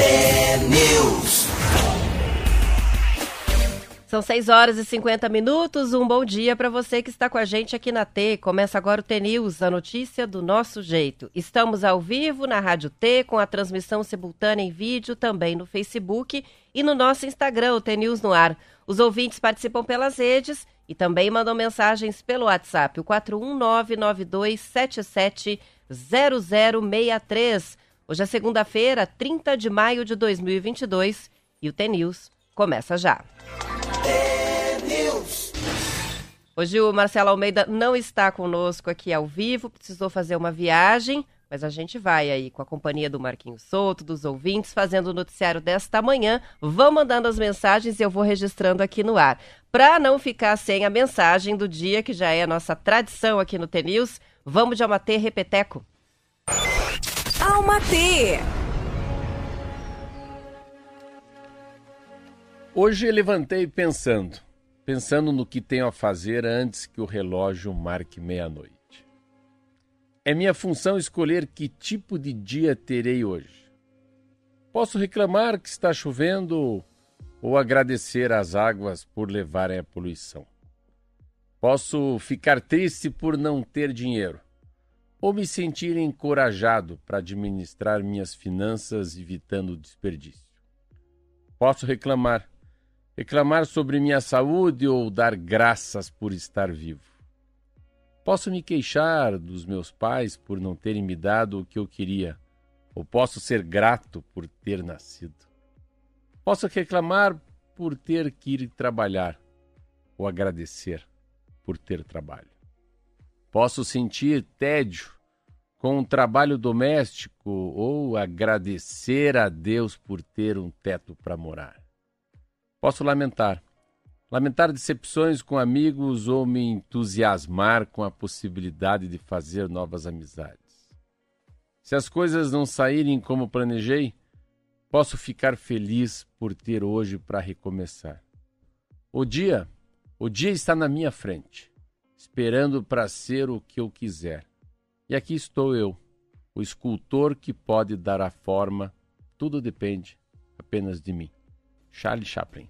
T-News. São 6 horas e 50 minutos. Um bom dia para você que está com a gente aqui na T. Começa agora o T-News, a notícia do nosso jeito. Estamos ao vivo na Rádio T, com a transmissão simultânea em vídeo, também no Facebook e no nosso Instagram, o T-News no ar. Os ouvintes participam pelas redes e também mandam mensagens pelo WhatsApp, o 41992770063. Hoje é segunda-feira, 30 de maio de 2022 e o T-News começa já. Hoje o Marcelo Almeida não está conosco aqui ao vivo, precisou fazer uma viagem, mas a gente vai aí com a companhia do Marquinhos Souto, dos ouvintes, fazendo o noticiário desta manhã. Vão mandando as mensagens e eu vou registrando aqui no ar. Para não ficar sem a mensagem do dia, que já é a nossa tradição aqui no T-News, vamos de Almatê Repeteco. Almatê! Hoje levantei pensando, pensando no que tenho a fazer antes que o relógio marque meia-noite. É minha função escolher que tipo de dia terei hoje. Posso reclamar que está chovendo ou agradecer às águas por levarem a poluição. Posso ficar triste por não ter dinheiro ou me sentir encorajado para administrar minhas finanças evitando desperdício. Posso reclamar reclamar sobre minha saúde ou dar graças por estar vivo. Posso me queixar dos meus pais por não terem me dado o que eu queria, ou posso ser grato por ter nascido. Posso reclamar por ter que ir trabalhar, ou agradecer por ter trabalho. Posso sentir tédio com um trabalho doméstico ou agradecer a Deus por ter um teto para morar. Posso lamentar. Lamentar decepções com amigos ou me entusiasmar com a possibilidade de fazer novas amizades. Se as coisas não saírem como planejei, posso ficar feliz por ter hoje para recomeçar. O dia, o dia está na minha frente, esperando para ser o que eu quiser. E aqui estou eu, o escultor que pode dar a forma, tudo depende apenas de mim. Charlie Chaplin.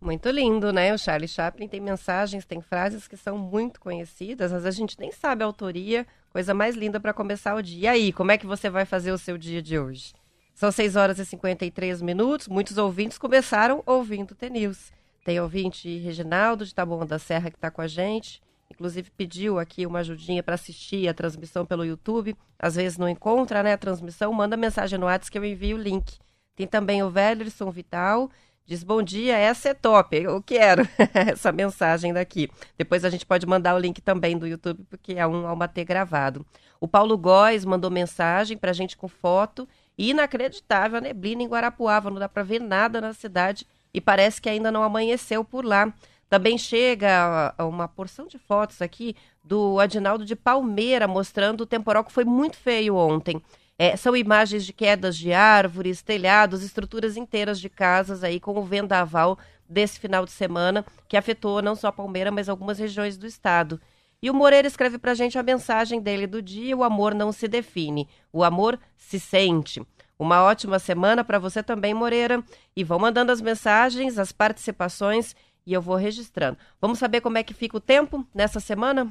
Muito lindo, né? O Charlie Chaplin tem mensagens, tem frases que são muito conhecidas, às vezes a gente nem sabe a autoria, coisa mais linda para começar o dia. E aí, como é que você vai fazer o seu dia de hoje? São 6 horas e 53 minutos, muitos ouvintes começaram ouvindo o T-News. Tem ouvinte Reginaldo de Taboão da Serra que está com a gente, inclusive pediu aqui uma ajudinha para assistir a transmissão pelo YouTube. Às vezes não encontra né, a transmissão, manda mensagem no WhatsApp que eu envio o link. Tem também o Wellerson Vital, diz bom dia, essa é top, eu quero essa mensagem daqui. Depois a gente pode mandar o link também do YouTube, porque é um Almatê gravado. O Paulo Góes mandou mensagem para a gente com foto. Inacreditável, a neblina em Guarapuava, não dá para ver nada na cidade e parece que ainda não amanheceu por lá. Também chega uma porção de fotos aqui do Adinaldo de Palmeira, mostrando o temporal que foi muito feio ontem. É, são imagens de quedas de árvores, telhados, estruturas inteiras de casas aí com o vendaval desse final de semana, que afetou não só a Palmeira, mas algumas regiões do estado. E o Moreira escreve pra gente a mensagem dele do dia: o amor não se define, o amor se sente. Uma ótima semana para você também, Moreira. E vão mandando as mensagens, as participações e eu vou registrando. Vamos saber como é que fica o tempo nessa semana?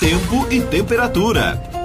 Tempo e temperatura.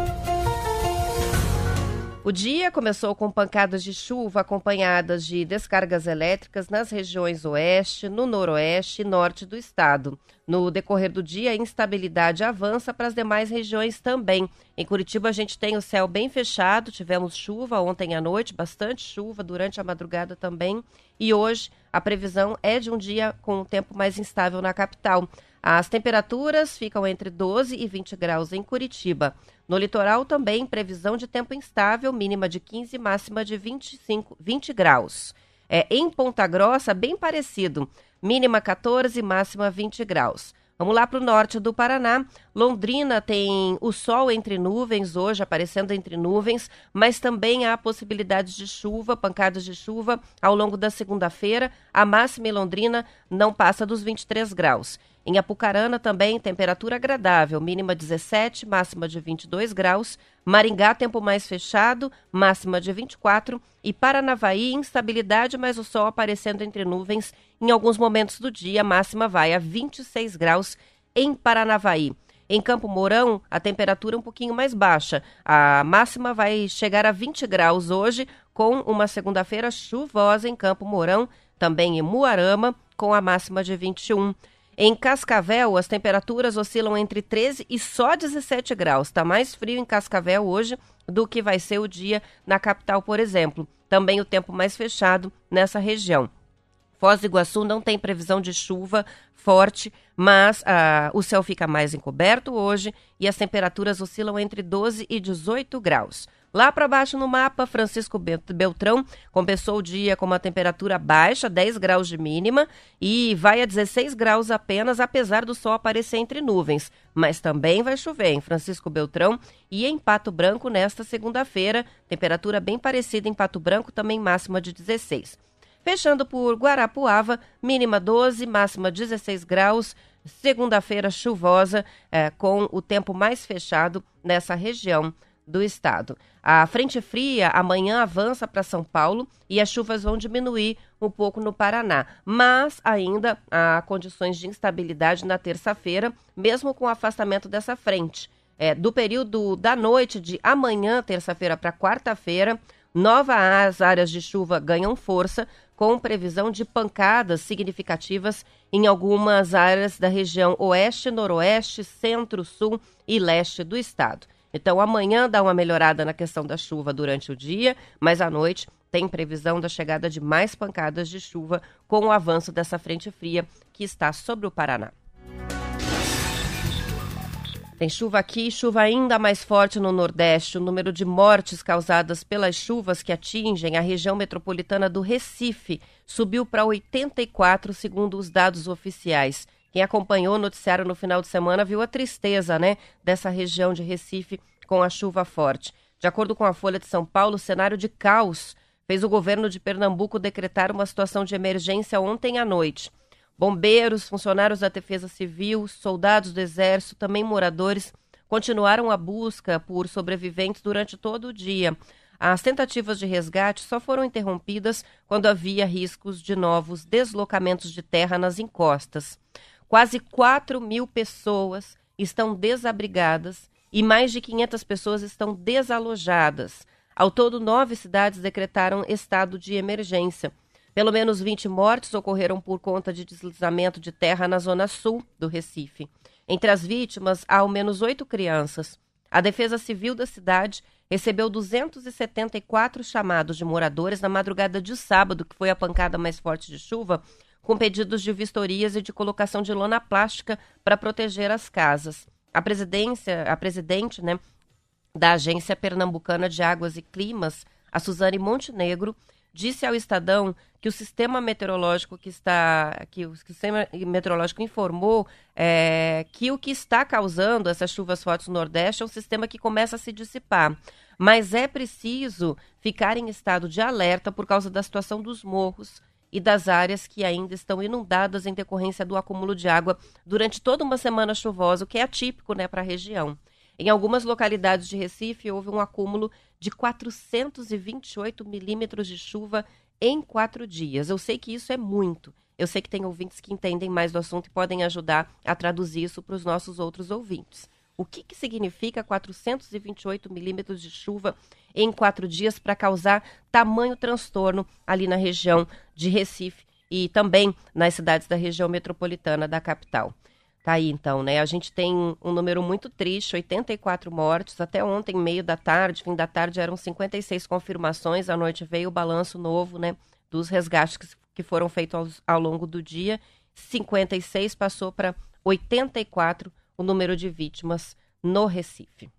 O dia começou com pancadas de chuva acompanhadas de descargas elétricas nas regiões oeste, no noroeste e norte do estado. No decorrer do dia, a instabilidade avança para as demais regiões também. Em Curitiba, a gente tem o céu bem fechado, tivemos chuva ontem à noite, bastante chuva durante a madrugada também. E hoje, a previsão é de um dia com um tempo mais instável na capital. As temperaturas ficam entre 12 e 20 graus em Curitiba. No litoral também previsão de tempo instável, mínima de 15, máxima de 25, 20 graus. É, em Ponta Grossa, bem parecido, mínima 14, máxima 20 graus. Vamos lá para o norte do Paraná. Londrina tem o sol entre nuvens hoje, aparecendo entre nuvens, mas também há possibilidades de chuva, pancadas de chuva ao longo da segunda-feira. A máxima em Londrina não passa dos 23 graus. Em Apucarana também temperatura agradável, mínima 17, máxima de 22 graus. Maringá, tempo mais fechado, máxima de 24. E Paranavaí, instabilidade, mas o sol aparecendo entre nuvens em alguns momentos do dia. Máxima vai a 26 graus em Paranavaí. Em Campo Mourão, a temperatura um pouquinho mais baixa. A máxima vai chegar a 20 graus hoje, com uma segunda-feira chuvosa em Campo Mourão, também em Muarama, com a máxima de 21. Em Cascavel, as temperaturas oscilam entre 13 e só 17 graus. Está mais frio em Cascavel hoje do que vai ser o dia na capital, por exemplo. Também o tempo mais fechado nessa região. Foz do Iguaçu não tem previsão de chuva forte, mas ah, o céu fica mais encoberto hoje e as temperaturas oscilam entre 12 e 18 graus. Lá para baixo no mapa, Francisco Beltrão começou o dia com uma temperatura baixa, 10 graus de mínima, e vai a 16 graus apenas, apesar do sol aparecer entre nuvens. Mas também vai chover em Francisco Beltrão e em Pato Branco nesta segunda-feira. Temperatura bem parecida em Pato Branco, também máxima de 16. Fechando por Guarapuava, mínima 12, máxima 16 graus. Segunda-feira chuvosa, é, com o tempo mais fechado nessa região do estado. A frente fria amanhã avança para São Paulo e as chuvas vão diminuir um pouco no Paraná, mas ainda há condições de instabilidade na terça-feira, mesmo com o afastamento dessa frente. É, do período da noite de amanhã, terça-feira, para quarta-feira, novas áreas de chuva ganham força, com previsão de pancadas significativas em algumas áreas da região oeste, noroeste, centro, sul e leste do estado. Então, amanhã dá uma melhorada na questão da chuva durante o dia, mas à noite tem previsão da chegada de mais pancadas de chuva com o avanço dessa frente fria que está sobre o Paraná. Tem chuva aqui, chuva ainda mais forte no Nordeste. O número de mortes causadas pelas chuvas que atingem a região metropolitana do Recife subiu para 84, segundo os dados oficiais. Quem acompanhou o noticiário no final de semana viu a tristeza, né, dessa região de Recife com a chuva forte. De acordo com a Folha de São Paulo, o cenário de caos fez o governo de Pernambuco decretar uma situação de emergência ontem à noite. Bombeiros, funcionários da Defesa Civil, soldados do Exército, também moradores, continuaram a busca por sobreviventes durante todo o dia. As tentativas de resgate só foram interrompidas quando havia riscos de novos deslocamentos de terra nas encostas. Quase 4 mil pessoas estão desabrigadas e mais de 500 pessoas estão desalojadas. Ao todo, nove cidades decretaram estado de emergência. Pelo menos 20 mortes ocorreram por conta de deslizamento de terra na zona sul do Recife. Entre as vítimas, há ao menos oito crianças. A Defesa Civil da cidade recebeu 274 chamados de moradores na madrugada de sábado, que foi a pancada mais forte de chuva, com pedidos de vistorias e de colocação de lona plástica para proteger as casas. A presidência, a presidente, né, da Agência Pernambucana de Águas e Climas, a Suzane Montenegro, disse ao Estadão que o sistema meteorológico que está, que o sistema meteorológico informou é, que o que está causando essas chuvas fortes no Nordeste é um sistema que começa a se dissipar. Mas é preciso ficar em estado de alerta por causa da situação dos morros e das áreas que ainda estão inundadas em decorrência do acúmulo de água durante toda uma semana chuvosa, o que é atípico né, para a região. Em algumas localidades de Recife, houve um acúmulo de 428 milímetros de chuva em quatro dias. Eu sei que isso é muito. Eu sei que tem ouvintes que entendem mais do assunto e podem ajudar a traduzir isso para os nossos outros ouvintes. O que, que significa 428 milímetros de chuva em quatro dias para causar tamanho transtorno ali na região de Recife e também nas cidades da região metropolitana da capital? Tá aí então, né? A gente tem um número muito triste, 84 mortes. Até ontem, meio da tarde, fim da tarde, eram 56 confirmações. À noite veio o balanço novo, né? Dos resgates que foram feitos ao, ao longo do dia. 56 passou para 84 o número de vítimas no Recife.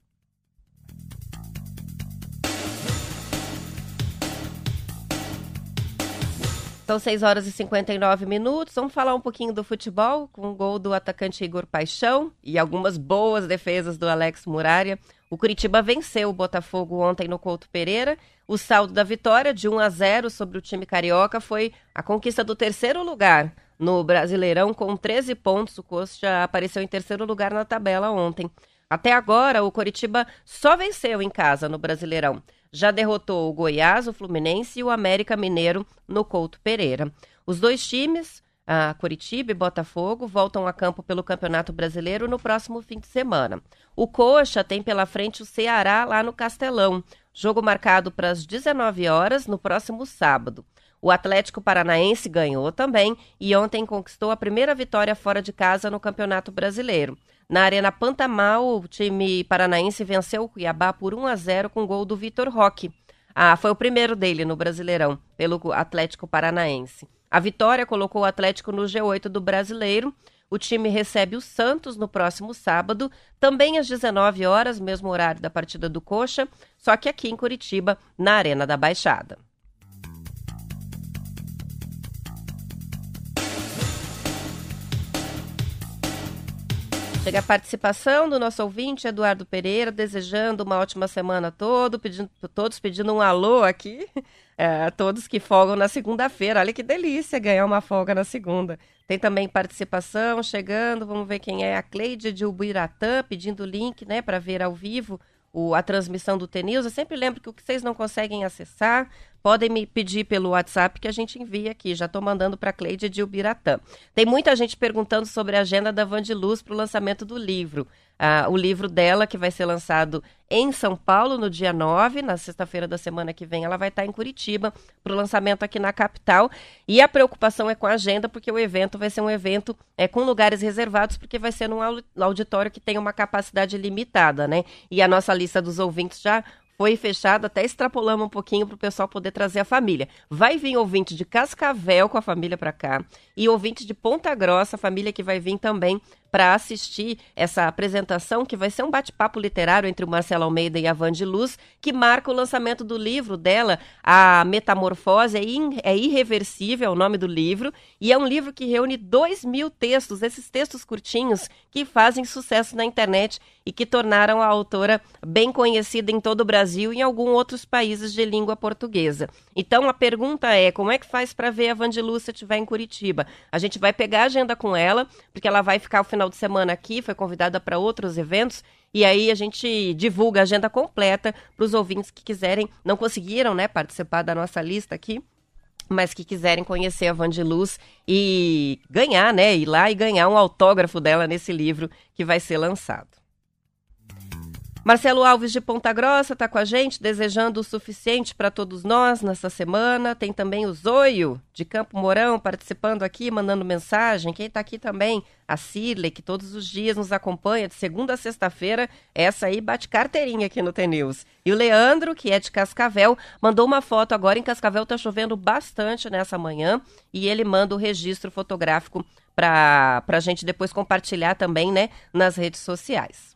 São 6 horas e 59 minutos. Vamos falar um pouquinho do futebol, com o gol do atacante Igor Paixão e algumas boas defesas do Alex Muralha. O Curitiba venceu o Botafogo ontem no Couto Pereira. O saldo da vitória de 1 a 0 sobre o time carioca foi a conquista do terceiro lugar no Brasileirão com 13 pontos. O Coxa apareceu em terceiro lugar na tabela ontem. Até agora, o Coritiba só venceu em casa no Brasileirão. Já derrotou o Goiás, o Fluminense e o América Mineiro no Couto Pereira. Os dois times, a Coritiba e Botafogo, voltam a campo pelo Campeonato Brasileiro no próximo fim de semana. O Coxa tem pela frente o Ceará lá no Castelão. Jogo marcado para as 19 horas no próximo sábado. O Atlético Paranaense ganhou também e ontem conquistou a primeira vitória fora de casa no Campeonato Brasileiro. Na Arena Pantamal, o time paranaense venceu o Cuiabá por 1 a 0 com gol do Vitor Roque. Ah, foi o primeiro dele no Brasileirão, pelo Atlético Paranaense. A vitória colocou o Atlético no G8 do Brasileiro. O time recebe o Santos no próximo sábado, também às 19 horas, mesmo horário da partida do Coxa, só que aqui em Curitiba, na Arena da Baixada. Chega a participação do nosso ouvinte, Eduardo Pereira, desejando uma ótima semana todo, pedindo, todos pedindo um alô aqui, é, todos que folgam na segunda-feira. Olha que delícia ganhar uma folga na segunda. Tem também participação chegando, vamos ver quem é, a Cleide de Ubiratã, pedindo link né, para ver ao vivo o, a transmissão do TNews. Eu sempre lembro que o que vocês não conseguem acessar, podem me pedir pelo WhatsApp que a gente envia aqui. Já estou mandando para a Cleide de Ubiratã. Tem muita gente perguntando sobre a agenda da Vandiluz para o lançamento do livro. Ah, o livro dela, que vai ser lançado em São Paulo no dia 9, na sexta-feira da semana que vem, ela vai estar em Curitiba para o lançamento aqui na capital. E a preocupação é com a agenda, porque o evento vai ser um evento é, com lugares reservados, porque vai ser num auditório que tem uma capacidade limitada, né? E a nossa lista dos ouvintes já foi fechado, até extrapolamos um pouquinho para o pessoal poder trazer a família. Vai vir ouvinte de Cascavel com a família para cá e ouvinte de Ponta Grossa, a família que vai vir também para assistir essa apresentação, que vai ser um bate-papo literário entre o Marcelo Almeida e a Van de Luz, que marca o lançamento do livro dela, A Metamorfose, é, é Irreversível, é o nome do livro, e é um livro que reúne dois mil textos, esses textos curtinhos que fazem sucesso na internet e que tornaram a autora bem conhecida em todo o Brasil e em alguns outros países de língua portuguesa. Então a pergunta é, como é que faz para ver a Van de Luz se estiver em Curitiba? A gente vai pegar a agenda com ela, porque ela vai ficar o final de semana aqui, foi convidada para outros eventos. E aí a gente divulga a agenda completa para os ouvintes que quiserem, não conseguiram, né, participar da nossa lista aqui, mas que quiserem conhecer a Van de Luz e ganhar, né, ir lá e ganhar um autógrafo dela nesse livro que vai ser lançado. Marcelo Alves de Ponta Grossa está com a gente, desejando o suficiente para todos nós nessa semana. Tem também o Zoio de Campo Mourão participando aqui, mandando mensagem. Quem está aqui também, a Cirley, que todos os dias nos acompanha de segunda a sexta-feira. Essa aí bate carteirinha aqui no TNews. E o Leandro, que é de Cascavel, mandou uma foto agora. Em Cascavel está chovendo bastante nessa manhã e ele manda o registro fotográfico para a gente depois compartilhar também né, nas redes sociais.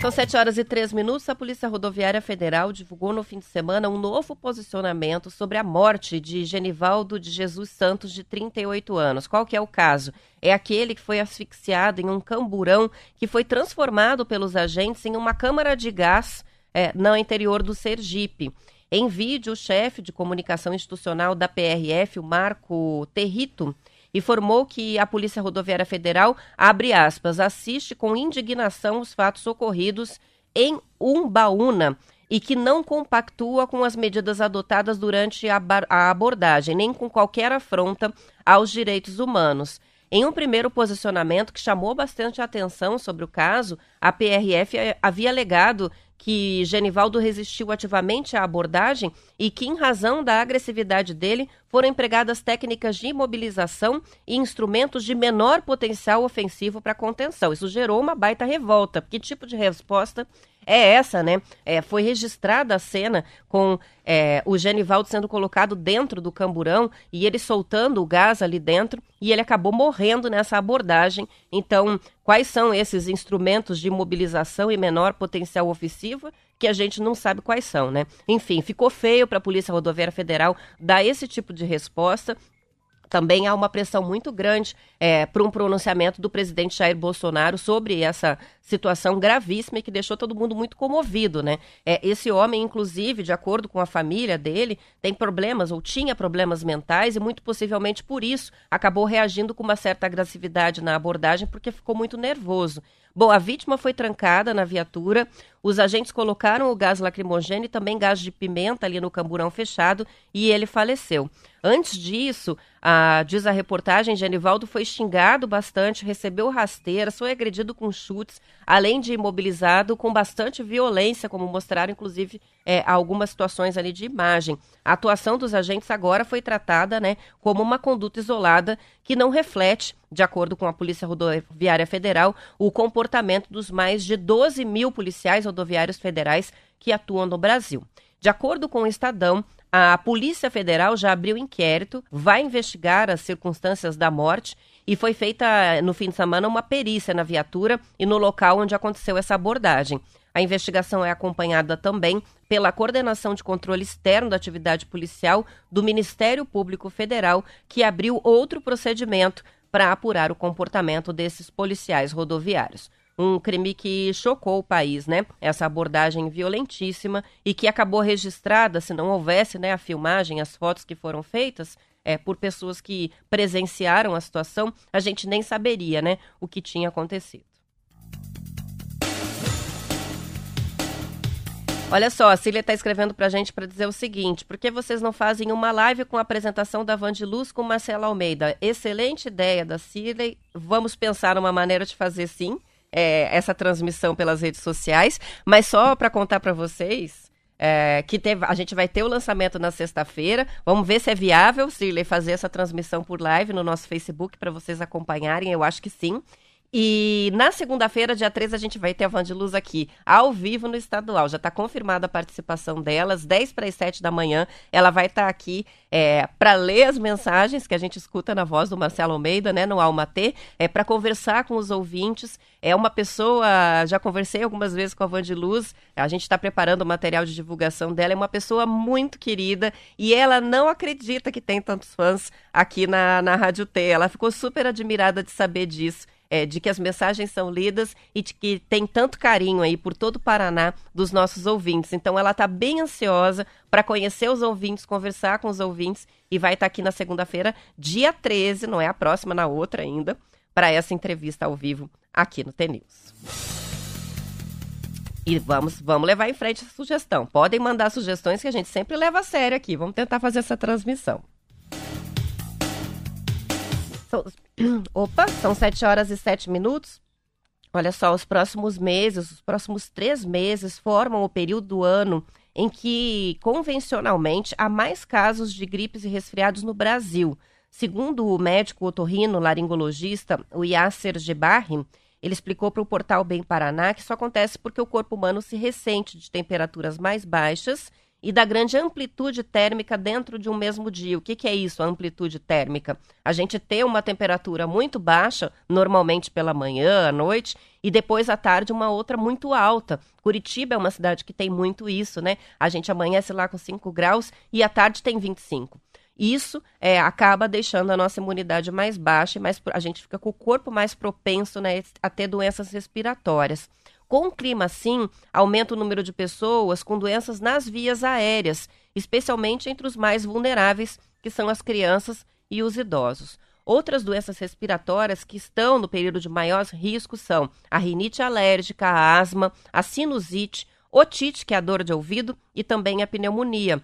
São 7 horas e 3 minutos. A Polícia Rodoviária Federal divulgou no fim de semana um novo posicionamento sobre a morte de Genivaldo de Jesus Santos, de 38 anos. Qual que é o caso? É aquele que foi asfixiado em um camburão que foi transformado pelos agentes em uma câmara de gás é, no interior do Sergipe. Em vídeo, o chefe de comunicação institucional da PRF, o Marco Territo, informou que a Polícia Rodoviária Federal, abre aspas, assiste com indignação os fatos ocorridos em Umbaúna e que não compactua com as medidas adotadas durante a, a abordagem, nem com qualquer afronta aos direitos humanos. Em um primeiro posicionamento que chamou bastante atenção sobre o caso, a PRF havia alegado que Genivaldo resistiu ativamente à abordagem e que, em razão da agressividade dele, foram empregadas técnicas de imobilização e instrumentos de menor potencial ofensivo para contenção. Isso gerou uma baita revolta. Que tipo de resposta é essa, né? É, foi registrada a cena com é, o Genivaldo sendo colocado dentro do camburão e ele soltando o gás ali dentro e ele acabou morrendo nessa abordagem. Então, quais são esses instrumentos de mobilização e menor potencial ofensivo? Que a gente não sabe quais são, né? Enfim, ficou feio para a Polícia Rodoviária Federal dar esse tipo de resposta também há uma pressão muito grande é, para um pronunciamento do presidente Jair Bolsonaro sobre essa situação gravíssima e que deixou todo mundo muito comovido, né? É, esse homem, inclusive, de acordo com a família dele, tem problemas ou tinha problemas mentais e muito possivelmente por isso acabou reagindo com uma certa agressividade na abordagem porque ficou muito nervoso. Bom, a vítima foi trancada na viatura, os agentes colocaram o gás lacrimogêneo e também gás de pimenta ali no camburão fechado e ele faleceu. Antes disso, a, diz a reportagem, Genivaldo foi xingado bastante, recebeu rasteiras, foi agredido com chutes, além de imobilizado com bastante violência, como mostraram, inclusive, é, algumas situações ali de imagem. A atuação dos agentes agora foi tratada né, como uma conduta isolada que não reflete, de acordo com a Polícia Rodoviária Federal, o comportamento dos mais de 12 mil policiais rodoviários federais que atuam no Brasil. De acordo com o Estadão, a Polícia Federal já abriu inquérito, vai investigar as circunstâncias da morte e foi feita no fim de semana uma perícia na viatura e no local onde aconteceu essa abordagem. A investigação é acompanhada também pela Coordenação de Controle Externo da Atividade Policial do Ministério Público Federal, que abriu outro procedimento para apurar o comportamento desses policiais rodoviários um crime que chocou o país, né? Essa abordagem violentíssima e que acabou registrada, se não houvesse né, a filmagem, as fotos que foram feitas, é, por pessoas que presenciaram a situação, a gente nem saberia, né, o que tinha acontecido. Olha só, a Cília está escrevendo para a gente para dizer o seguinte: por que vocês não fazem uma live com a apresentação da Vandiluz com Marcela Almeida? Excelente ideia da Cília. Vamos pensar uma maneira de fazer sim é, essa transmissão pelas redes sociais, mas só para contar para vocês. É, que teve, a gente vai ter o lançamento na sexta-feira. Vamos ver se é viável, Cirlei, fazer essa transmissão por live no nosso Facebook para vocês acompanharem. Eu acho que sim. E na segunda-feira, dia 13, a gente vai ter a Vandiluz aqui, ao vivo no estadual. Já está confirmada a participação delas, 10 para as 7 da manhã. Ela vai estar tá aqui é, para ler as mensagens que a gente escuta na voz do Marcelo Almeida, né, no Alma T, é, para conversar com os ouvintes. É uma pessoa, já conversei algumas vezes com a Vandiluz, a gente está preparando o material de divulgação dela, é uma pessoa muito querida e ela não acredita que tem tantos fãs aqui na, na Rádio T. Ela ficou super admirada de saber disso é, de que as mensagens são lidas e de que tem tanto carinho aí por todo o Paraná dos nossos ouvintes. Então ela está bem ansiosa para conhecer os ouvintes, conversar com os ouvintes e vai estar tá aqui na segunda-feira, dia 13, não é a próxima, na outra ainda, para essa entrevista ao vivo aqui no TNews. E vamos, vamos levar em frente essa sugestão. Podem mandar sugestões que a gente sempre leva a sério aqui. Vamos tentar fazer essa transmissão. Opa, são 7 horas e 7 minutos. Olha só, os próximos meses, os próximos três meses formam o período do ano em que, convencionalmente, há mais casos de gripes e resfriados no Brasil. Segundo o médico otorrino laringologista, o Yasser Gebarri, ele explicou para o portal Bem Paraná que isso acontece porque o corpo humano se ressente de temperaturas mais baixas e da grande amplitude térmica dentro de um mesmo dia. O que, que é isso, a amplitude térmica? A gente ter uma temperatura muito baixa, normalmente pela manhã, à noite, e depois à tarde uma outra muito alta. Curitiba é uma cidade que tem muito isso, né? A gente amanhece lá com 5 graus e à tarde tem 25. Isso é, acaba deixando a nossa imunidade mais baixa e mais, a gente fica com o corpo mais propenso né, a ter doenças respiratórias. Com o clima assim, aumenta o número de pessoas com doenças nas vias aéreas, especialmente entre os mais vulneráveis, que são as crianças e os idosos. Outras doenças respiratórias que estão no período de maior risco são a rinite alérgica, a asma, a sinusite, otite, que é a dor de ouvido, e também a pneumonia.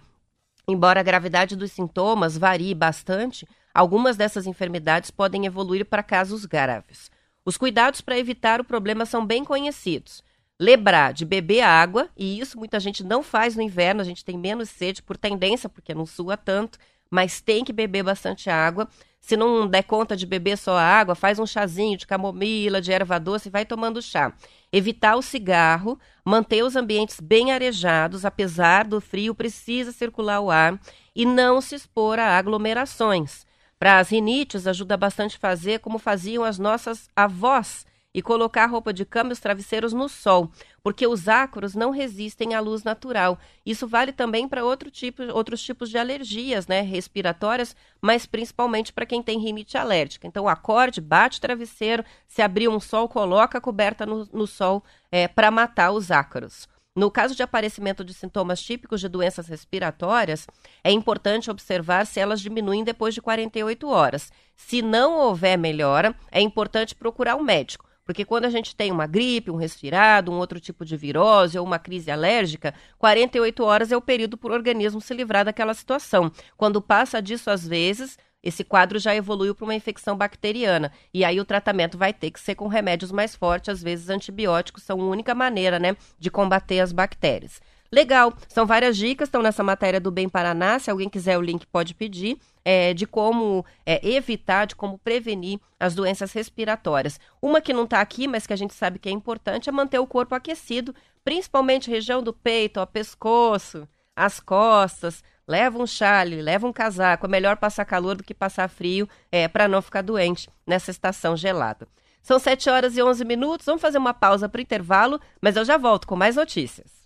Embora a gravidade dos sintomas varie bastante, algumas dessas enfermidades podem evoluir para casos graves. Os cuidados para evitar o problema são bem conhecidos. Lembrar de beber água, e isso muita gente não faz no inverno, a gente tem menos sede por tendência, porque não sua tanto, mas tem que beber bastante água. Se não der conta de beber só água, faz um chazinho de camomila, de erva doce e vai tomando chá. Evitar o cigarro, manter os ambientes bem arejados, apesar do frio, precisa circular o ar e não se expor a aglomerações. Para as rinites, ajuda bastante fazer como faziam as nossas avós. e colocar roupa de cama e os travesseiros no sol, porque os ácaros não resistem à luz natural. Isso vale também para outro tipo, outros tipos de alergias, né, respiratórias, mas principalmente para quem tem rinite alérgica. Então, acorde, bate o travesseiro, se abrir um sol, coloca a coberta no, no sol é, para matar os ácaros. No caso de aparecimento de sintomas típicos de doenças respiratórias, é importante observar se elas diminuem depois de 48 horas. Se não houver melhora, é importante procurar um médico. Porque quando a gente tem uma gripe, um resfriado, um outro tipo de virose ou uma crise alérgica, 48 horas é o período para o organismo se livrar daquela situação. Quando passa disso, às vezes, esse quadro já evoluiu para uma infecção bacteriana. E aí o tratamento vai ter que ser com remédios mais fortes, às vezes antibióticos são a única maneira, né, de combater as bactérias. Legal, são várias dicas, estão nessa matéria do Bem Paraná. Se alguém quiser o link, pode pedir. É, de como é, evitar, de como prevenir as doenças respiratórias. Uma que não está aqui, mas que a gente sabe que é importante, é manter o corpo aquecido, principalmente região do peito, ó, pescoço, as costas, leva um chale, leva um casaco. É melhor passar calor do que passar frio é, para não ficar doente nessa estação gelada. São 7 horas e 11 minutos. Vamos fazer uma pausa para o intervalo, mas eu já volto com mais notícias.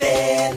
É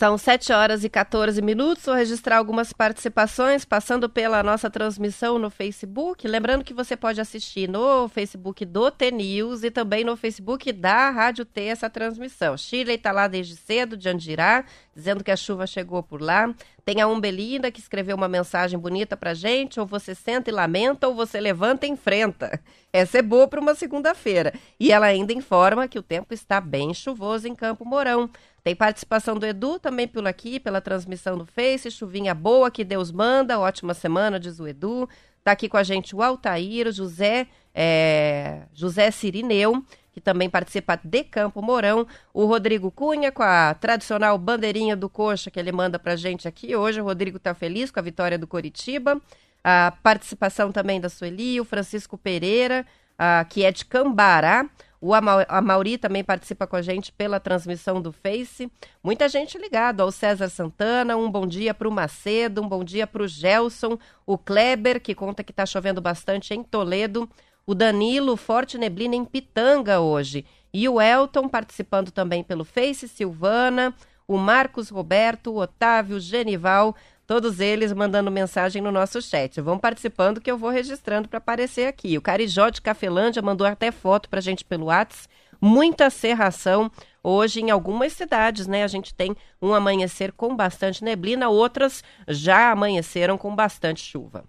São 7 horas e 14 minutos. Vou registrar algumas participações, passando pela nossa transmissão no Facebook. Lembrando que você pode assistir no Facebook do T-News e também no Facebook da Rádio T essa transmissão. Shirley está lá desde cedo, de Andirá, dizendo que a chuva chegou por lá. Tem a Umbelina que escreveu uma mensagem bonita pra gente. Ou você senta e lamenta, ou você levanta e enfrenta. Essa é boa para uma segunda-feira. E ela ainda informa que o tempo está bem chuvoso em Campo Mourão. Tem participação do Edu também por aqui, pela transmissão no Face. Chuvinha boa que Deus manda. Ótima semana, diz o Edu. Está aqui com a gente o Altair, o José, é, José Sirineu, que também participa de Campo Mourão. O Rodrigo Cunha, com a tradicional bandeirinha do coxa que ele manda para a gente aqui. Hoje o Rodrigo está feliz com a vitória do Coritiba. A participação também da Sueli, o Francisco Pereira, a, que é de Cambará. O Amauri também participa com a gente pela transmissão do Face. Muita gente ligada ao César Santana. Um bom dia para o Macedo, um bom dia para o Gelson, o Kleber, que conta que está chovendo bastante em Toledo. O Danilo, forte neblina em Pitanga hoje. E o Elton participando também pelo Face, Silvana, o Marcos Roberto, o Otávio, Genival, Todos eles mandando mensagem no nosso chat. Vão participando que eu vou registrando para aparecer aqui. O Carijó de Cafelândia mandou até foto para gente pelo WhatsApp. Muita serração hoje em algumas cidades, né? A gente tem um amanhecer com bastante neblina, outras já amanheceram com bastante chuva.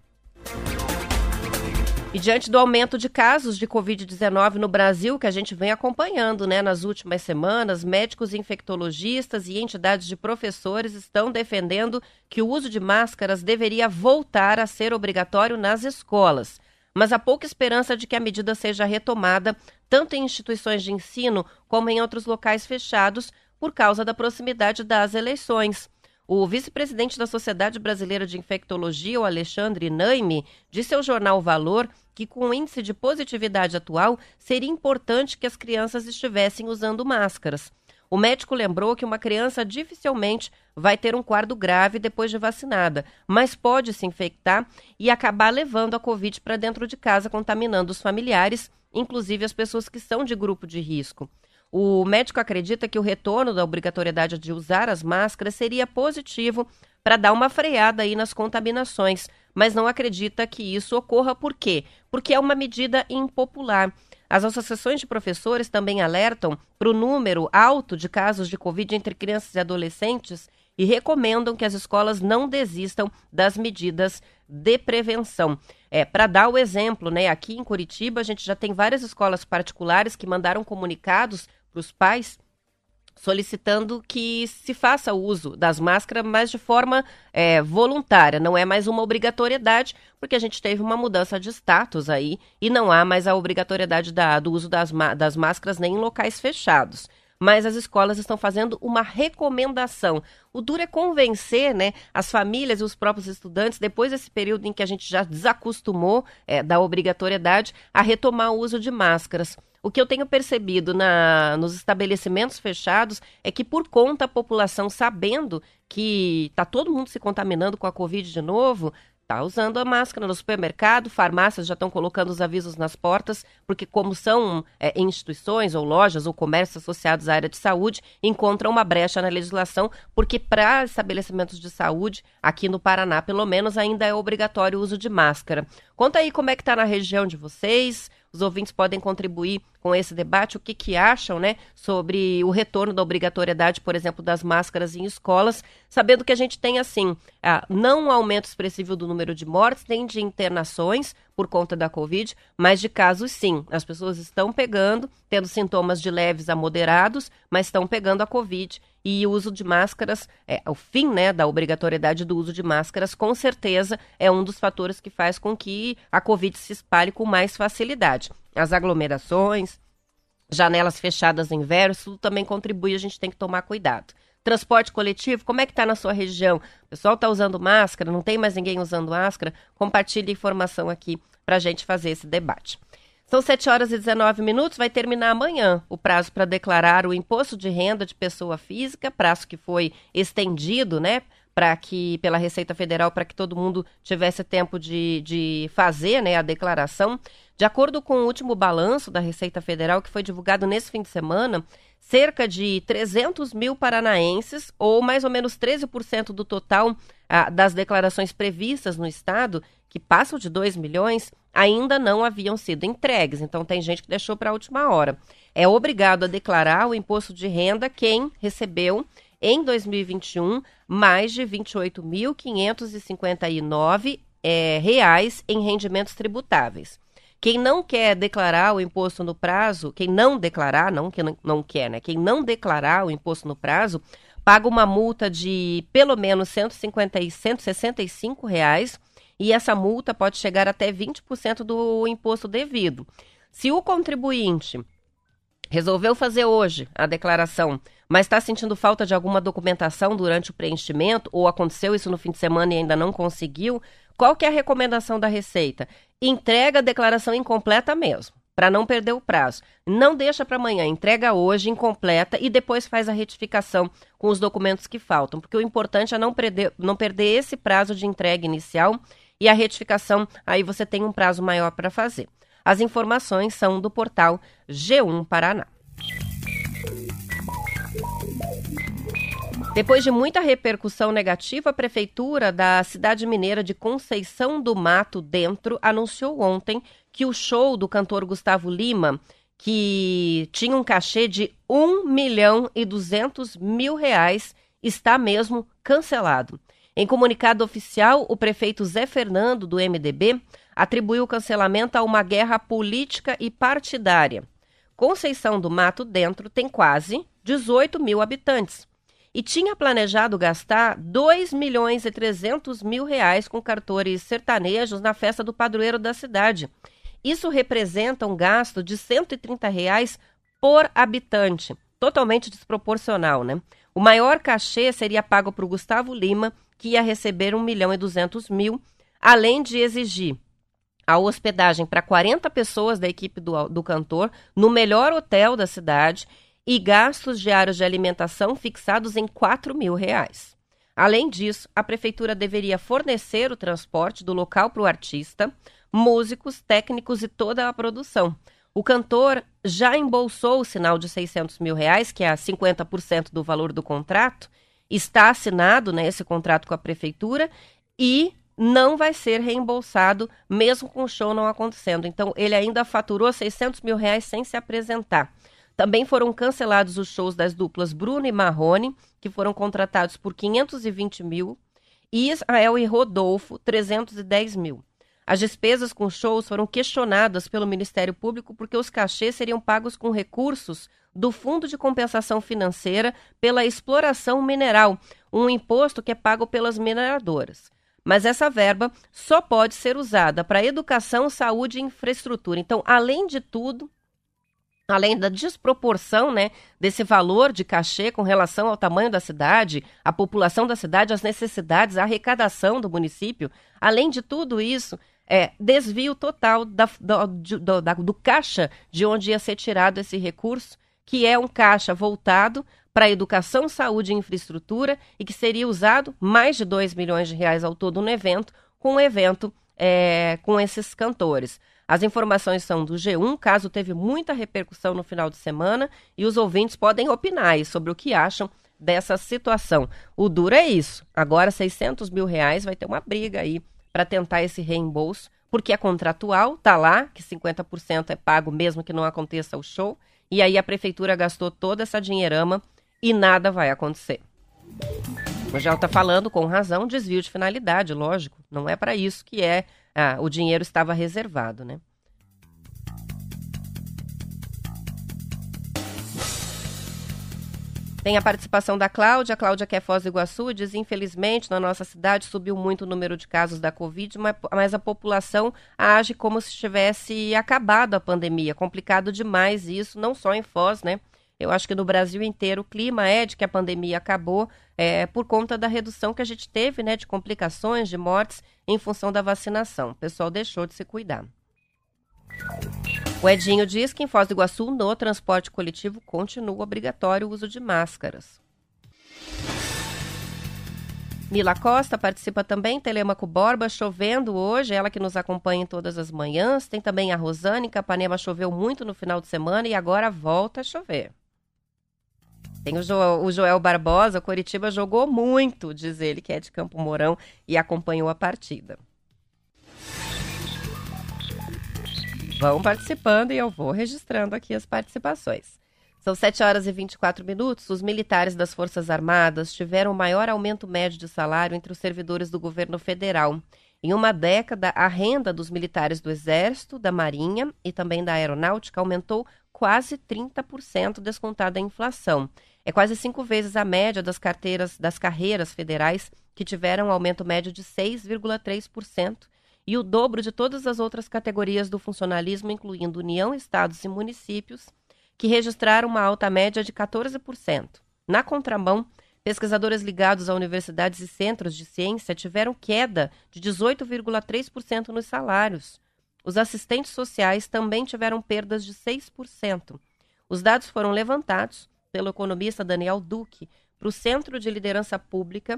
E diante do aumento de casos de Covid-19 no Brasil, que a gente vem acompanhando né, nas últimas semanas, médicos infectologistas e entidades de professores estão defendendo que o uso de máscaras deveria voltar a ser obrigatório nas escolas. Mas há pouca esperança de que a medida seja retomada, tanto em instituições de ensino como em outros locais fechados, por causa da proximidade das eleições. O vice-presidente da Sociedade Brasileira de Infectologia, o Alexandre Naime, disse ao jornal Valor que, com o índice de positividade atual, seria importante que as crianças estivessem usando máscaras. O médico lembrou que uma criança dificilmente vai ter um quadro grave depois de vacinada, mas pode se infectar e acabar levando a Covid para dentro de casa, contaminando os familiares, inclusive as pessoas que são de grupo de risco. O médico acredita que o retorno da obrigatoriedade de usar as máscaras seria positivo para dar uma freada aí nas contaminações, mas não acredita que isso ocorra por quê? Porque é uma medida impopular. As associações de professores também alertam para o número alto de casos de Covid entre crianças e adolescentes e recomendam que as escolas não desistam das medidas de prevenção. É, para dar o exemplo, né, aqui em Curitiba a gente já tem várias escolas particulares que mandaram comunicados para os pais solicitando que se faça uso das máscaras, mas de forma é, voluntária, não é mais uma obrigatoriedade, porque a gente teve uma mudança de status aí e não há mais a obrigatoriedade da, do uso das, das máscaras nem em locais fechados. mas as escolas estão fazendo uma recomendação. O duro é convencer né, as famílias e os próprios estudantes, depois desse período em que a gente já desacostumou é, da obrigatoriedade, a retomar o uso de máscaras. O que eu tenho percebido na, nos estabelecimentos fechados é que, por conta da população sabendo que está todo mundo se contaminando com a Covid de novo, está usando a máscara no supermercado, farmácias já estão colocando os avisos nas portas, porque como são é, instituições ou lojas ou comércios associados à área de saúde, encontram uma brecha na legislação, porque para estabelecimentos de saúde, aqui no Paraná, pelo menos, ainda é obrigatório o uso de máscara. Conta aí como é que está na região de vocês, os ouvintes podem contribuir com esse debate, o que, que acham né, sobre o retorno da obrigatoriedade, por exemplo, das máscaras em escolas, sabendo que a gente tem, assim, não um aumento expressivo do número de mortes, nem de internações por conta da Covid, mas de casos sim. As pessoas estão pegando, tendo sintomas de leves a moderados, mas estão pegando a Covid e o uso de máscaras, é, o fim né, da obrigatoriedade do uso de máscaras, com certeza é um dos fatores que faz com que a Covid se espalhe com mais facilidade. As aglomerações, janelas fechadas no inverno, isso também contribui, a gente tem que tomar cuidado. Transporte coletivo, como é que está na sua região? O pessoal está usando máscara? Não tem mais ninguém usando máscara? Compartilhe informação aqui para a gente fazer esse debate. São 7 horas e 19 minutos, vai terminar amanhã o prazo para declarar o imposto de renda de pessoa física, prazo que foi estendido, né, para que pela Receita Federal para que todo mundo tivesse tempo de, de fazer, né, a declaração. De acordo com o último balanço da Receita Federal que foi divulgado nesse fim de semana, cerca de 300 mil paranaenses, ou mais ou menos 13% do total ah, das declarações previstas no estado, que passam de 2 milhões, ainda não haviam sido entregues. Então, tem gente que deixou para a última hora. É obrigado a declarar o imposto de renda quem recebeu em 2021 mais de R$ 28.559 é, reais em rendimentos tributáveis. Quem não quer declarar o imposto no prazo, quem não declarar, não que não, quer, né? Quem não declarar o imposto no prazo, paga uma multa de pelo menos 150 e 165 reais e essa multa pode chegar até 20% do imposto devido. Se o contribuinte resolveu fazer hoje a declaração, mas está sentindo falta de alguma documentação durante o preenchimento, ou aconteceu isso no fim de semana e ainda não conseguiu, qual que é a recomendação da Receita? Entrega a declaração incompleta mesmo, para não perder o prazo. Não deixa para amanhã, entrega hoje incompleta e depois faz a retificação com os documentos que faltam, porque o importante é não perder, não perder esse prazo de entrega inicial e a retificação, aí você tem um prazo maior para fazer. As informações são do portal G1 Paraná. Depois de muita repercussão negativa, a prefeitura da cidade mineira de Conceição do Mato Dentro anunciou ontem que o show do cantor Gustavo Lima, que tinha um cachê de 1 milhão e 200 mil reais, está mesmo cancelado. Em comunicado oficial, o prefeito Zé Fernando, do MDB, atribuiu o cancelamento a uma guerra política e partidária. Conceição do Mato Dentro tem quase 18 mil habitantes e tinha planejado gastar 2 milhões e 300 mil reais com cartores sertanejos na festa do padroeiro da cidade. Isso representa um gasto de 130 reais por habitante, totalmente desproporcional, né? O maior cachê seria pago para o Gustavo Lima, que ia receber 1 milhão e 200 mil, além de exigir a hospedagem para 40 pessoas da equipe do, do cantor no melhor hotel da cidade e gastos diários de alimentação fixados em 4 mil reais. Além disso, a prefeitura deveria fornecer o transporte do local para o artista, músicos, técnicos e toda a produção. O cantor já embolsou o sinal de 600 mil reais, que é 50% do valor do contrato, está assinado né, esse contrato com a prefeitura e não vai ser reembolsado, mesmo com o show não acontecendo. Então, ele ainda faturou 600 mil reais sem se apresentar. Também foram cancelados os shows das duplas Bruno e Marrone, que foram contratados por 520 mil, e Israel e Rodolfo, 310 mil. As despesas com shows foram questionadas pelo Ministério Público porque os cachês seriam pagos com recursos do Fundo de Compensação Financeira pela Exploração Mineral, um imposto que é pago pelas mineradoras. Mas essa verba só pode ser usada para educação, saúde e infraestrutura. Então, além de tudo, além da desproporção né, desse valor de cachê com relação ao tamanho da cidade, a população da cidade, as necessidades, a arrecadação do município, além de tudo isso, é, desvio total da, do, do, da, do caixa de onde ia ser tirado esse recurso, que é um caixa voltado para educação, saúde e infraestrutura e que seria usado mais de 2 milhões de reais ao todo no evento, com o um evento é, com esses cantores. As informações são do G1, caso teve muita repercussão no final de semana e os ouvintes podem opinar sobre o que acham dessa situação. O duro é isso. Agora, 600 mil reais vai ter uma briga aí para tentar esse reembolso, porque é contratual, tá lá, que 50% é pago mesmo que não aconteça o show, e aí a prefeitura gastou toda essa dinheirama e nada vai acontecer. O Gel está falando com razão, desvio de finalidade, lógico. Não é para isso que é ah, o dinheiro estava reservado, né? Tem a participação da Cláudia. A Cláudia quer Foz do Iguaçu diz, infelizmente, na nossa cidade subiu muito o número de casos da Covid, mas a população age como se tivesse acabado a pandemia. Complicado demais isso, não só em Foz, né? Eu acho que no Brasil inteiro o clima é de que a pandemia acabou é, por conta da redução que a gente teve, né, de complicações, de mortes em função da vacinação. O pessoal deixou de se cuidar. O Edinho diz que em Foz do Iguaçu, no transporte coletivo, continua obrigatório o uso de máscaras. Mila Costa participa também, Telemaco Borba, chovendo hoje, ela que nos acompanha em todas as manhãs. Tem também a Rosane, Capanema choveu muito no final de semana e agora volta a chover. Tem o, jo o Joel Barbosa, o Coritiba jogou muito, diz ele, que é de Campo Mourão e acompanhou a partida. Vão participando e eu vou registrando aqui as participações. São 7 horas e 24 minutos. Os militares das Forças Armadas tiveram o maior aumento médio de salário entre os servidores do governo federal. Em uma década, a renda dos militares do Exército, da Marinha e também da Aeronáutica aumentou quase 30%, descontada a inflação. É quase cinco vezes a média das carteiras das carreiras federais, que tiveram um aumento médio de 6,3%, e o dobro de todas as outras categorias do funcionalismo, incluindo União, Estados e municípios, que registraram uma alta média de 14%. Na contramão, pesquisadores ligados a universidades e centros de ciência tiveram queda de 18,3% nos salários. Os assistentes sociais também tiveram perdas de 6%. Os dados foram levantados pelo economista Daniel Duque para o Centro de Liderança Pública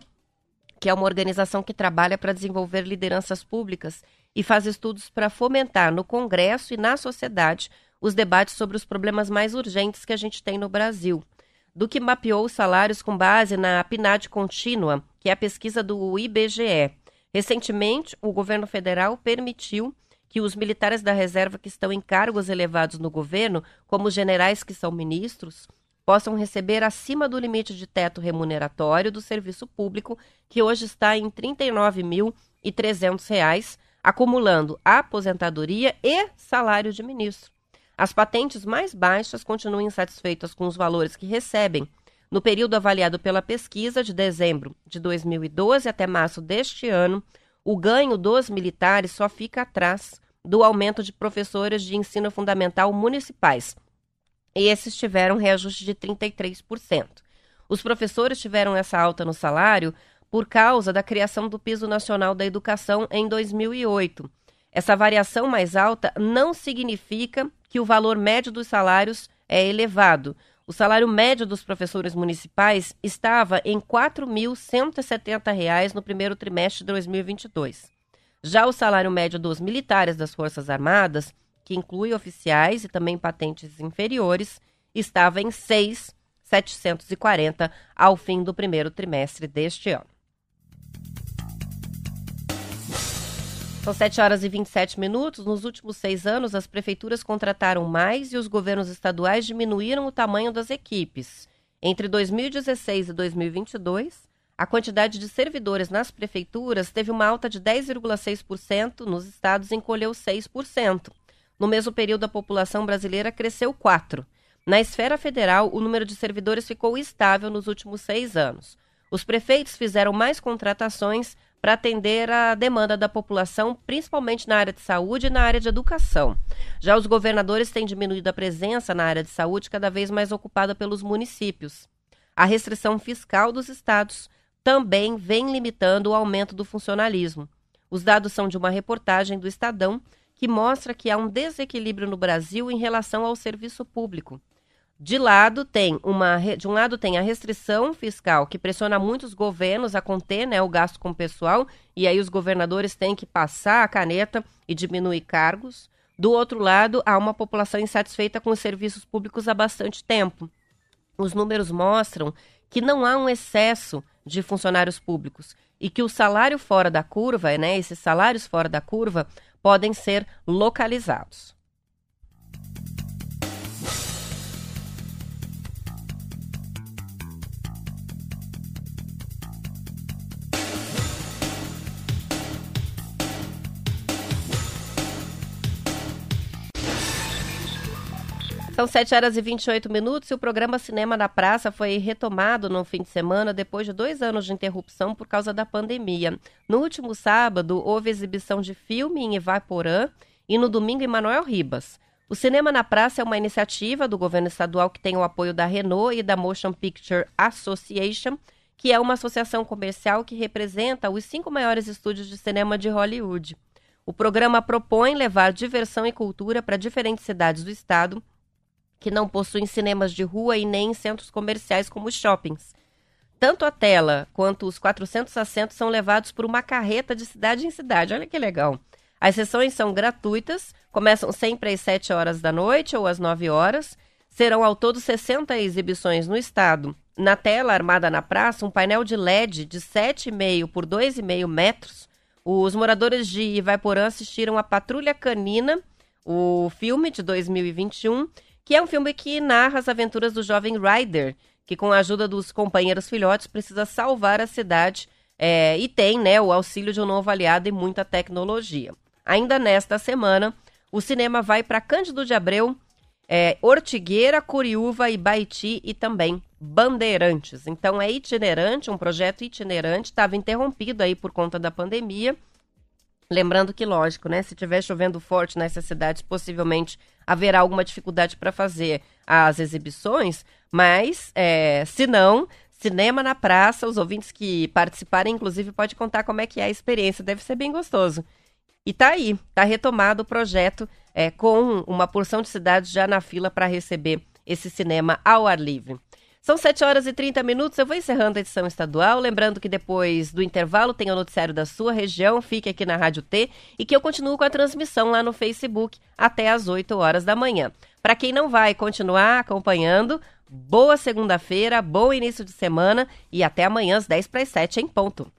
que é uma organização que trabalha para desenvolver lideranças públicas e faz estudos para fomentar no Congresso e na sociedade os debates sobre os problemas mais urgentes que a gente tem no Brasil. Do que mapeou os salários com base na PNAD contínua, que é a pesquisa do IBGE. Recentemente, o governo federal permitiu que os militares da reserva que estão em cargos elevados no governo, como generais que são ministros, possam receber acima do limite de teto remuneratório do serviço público, que hoje está em R$ 39.300, acumulando aposentadoria e salário de ministro. As patentes mais baixas continuam insatisfeitas com os valores que recebem. No período avaliado pela pesquisa, de dezembro de 2012 até março deste ano, o ganho dos militares só fica atrás do aumento de professores de ensino fundamental municipais, e esses tiveram reajuste de 33%. Os professores tiveram essa alta no salário por causa da criação do Piso Nacional da Educação em 2008. Essa variação mais alta não significa que o valor médio dos salários é elevado. O salário médio dos professores municipais estava em R$ 4.170 no primeiro trimestre de 2022. Já o salário médio dos militares das Forças Armadas que inclui oficiais e também patentes inferiores, estava em 6,740 ao fim do primeiro trimestre deste ano. São 7 horas e 27 minutos. Nos últimos seis anos, as prefeituras contrataram mais e os governos estaduais diminuíram o tamanho das equipes. Entre 2016 e 2022, a quantidade de servidores nas prefeituras teve uma alta de 10,6%, nos estados encolheu 6%. No mesmo período, a população brasileira cresceu 4. Na esfera federal, o número de servidores ficou estável nos últimos seis anos. Os prefeitos fizeram mais contratações, para atender a demanda da população, principalmente na área de saúde e na área de educação. Já os governadores têm diminuído a presença na área de saúde, cada vez mais ocupada pelos municípios. A restrição fiscal dos estados também vem limitando o aumento do funcionalismo. Os dados são de uma reportagem do Estadão que mostra que há um desequilíbrio no Brasil em relação ao serviço público. De lado tem uma de um lado tem a restrição fiscal que pressiona muitos governos a conter né, o gasto com o pessoal e aí os governadores têm que passar a caneta e diminuir cargos. Do outro lado, há uma população insatisfeita com os serviços públicos há bastante tempo. Os números mostram que não há um excesso de funcionários públicos e que o salário fora da curva, né, esses salários fora da curva, podem ser localizados. São 7 horas e 28 minutos e o programa Cinema na Praça foi retomado no fim de semana depois de dois anos de interrupção por causa da pandemia. No último sábado, houve exibição de filme em Ivaporã e no domingo em Manuel Ribas. O Cinema na Praça é uma iniciativa do governo estadual que tem o apoio da Renault e da Motion Picture Association, que é uma associação comercial que representa os cinco maiores estúdios de cinema de Hollywood. O programa propõe levar diversão e cultura para diferentes cidades do estado que não possuem cinemas de rua e nem centros comerciais como shoppings. Tanto a tela quanto os 400 assentos são levados por uma carreta de cidade em cidade. Olha que legal. As sessões são gratuitas, começam sempre às 7 horas da noite ou às 9 horas. Serão ao todo 60 exibições no estado. Na tela armada na praça, um painel de LED de 7,5 por 2,5 metros. Os moradores de Ivaiporã assistiram a Patrulha Canina, o filme de 2021, que é um filme que narra as aventuras do jovem Ryder, que com a ajuda dos companheiros filhotes precisa salvar a cidade é, e tem né, o auxílio de um novo aliado e muita tecnologia. Ainda nesta semana, o cinema vai para Cândido de Abreu, é, Ortigueira, Curiúva e Baiti e também Bandeirantes. Então é itinerante, um projeto itinerante, estava interrompido aí por conta da pandemia. Lembrando que, lógico, né, se estiver chovendo forte nessas cidades, possivelmente haverá alguma dificuldade para fazer as exibições, mas é, se não, cinema na praça, os ouvintes que participarem, inclusive, pode contar como é que é a experiência, deve ser bem gostoso. E tá aí, tá retomado o projeto é, com uma porção de cidades já na fila para receber esse cinema ao ar livre. São 7 horas e 30 minutos. Eu vou encerrando a edição estadual. Lembrando que depois do intervalo tem o noticiário da sua região. Fique aqui na Rádio T e que eu continuo com a transmissão lá no Facebook até às 8 horas da manhã. Para quem não vai continuar acompanhando, boa segunda-feira, bom início de semana e até amanhã às 10 para as 7 em ponto.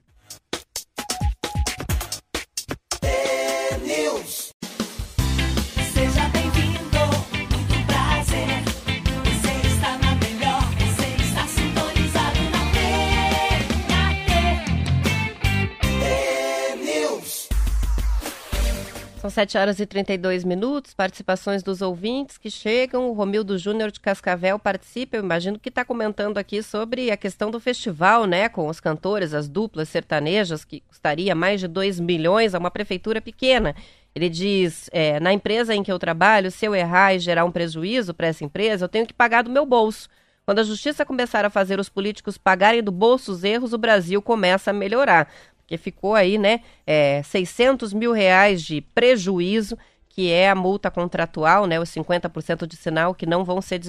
São 7 horas e 32 minutos, participações dos ouvintes que chegam. O Romildo Júnior de Cascavel participa, eu imagino que está comentando aqui sobre a questão do festival, né, com os cantores, as duplas sertanejas, que custaria mais de 2 milhões a uma prefeitura pequena. Ele diz: é, na empresa em que eu trabalho, se eu errar e gerar um prejuízo para essa empresa, eu tenho que pagar do meu bolso. Quando a justiça começar a fazer os políticos pagarem do bolso os erros, o Brasil começa a melhorar que ficou aí, né, é, 600 mil reais de prejuízo, que é a multa contratual, né, os 50% de sinal que não vão ser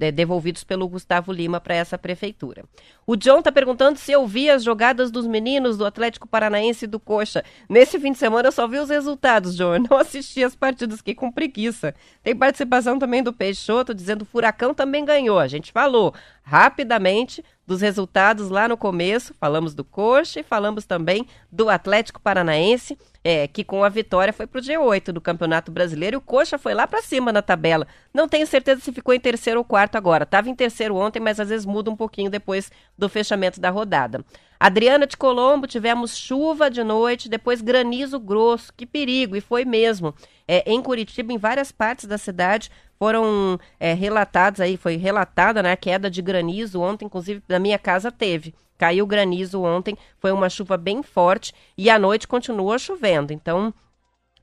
é, devolvidos pelo Gustavo Lima para essa prefeitura. O John está perguntando se eu vi as jogadas dos meninos do Atlético Paranaense e do Coxa. Nesse fim de semana eu só vi os resultados, John. Eu não assisti as partidas, fiquei com preguiça. Tem participação também do Peixoto dizendo que o Furacão também ganhou. A gente falou rapidamente dos resultados lá no começo. Falamos do Coxa e falamos também do Atlético Paranaense, é, que com a vitória foi para o G8 do Campeonato Brasileiro. E o Coxa foi lá para cima na tabela. Não tenho certeza se ficou em terceiro ou quarto agora. Estava em terceiro ontem, mas às vezes muda um pouquinho depois do fechamento da rodada. Adriana de Colombo, tivemos chuva de noite, depois granizo grosso. Que perigo! E foi mesmo. É, em Curitiba, em várias partes da cidade, foram é, relatados aí, foi relatada né, a queda de granizo ontem, inclusive na minha casa teve. Caiu granizo ontem, foi uma chuva bem forte e à noite continua chovendo. Então,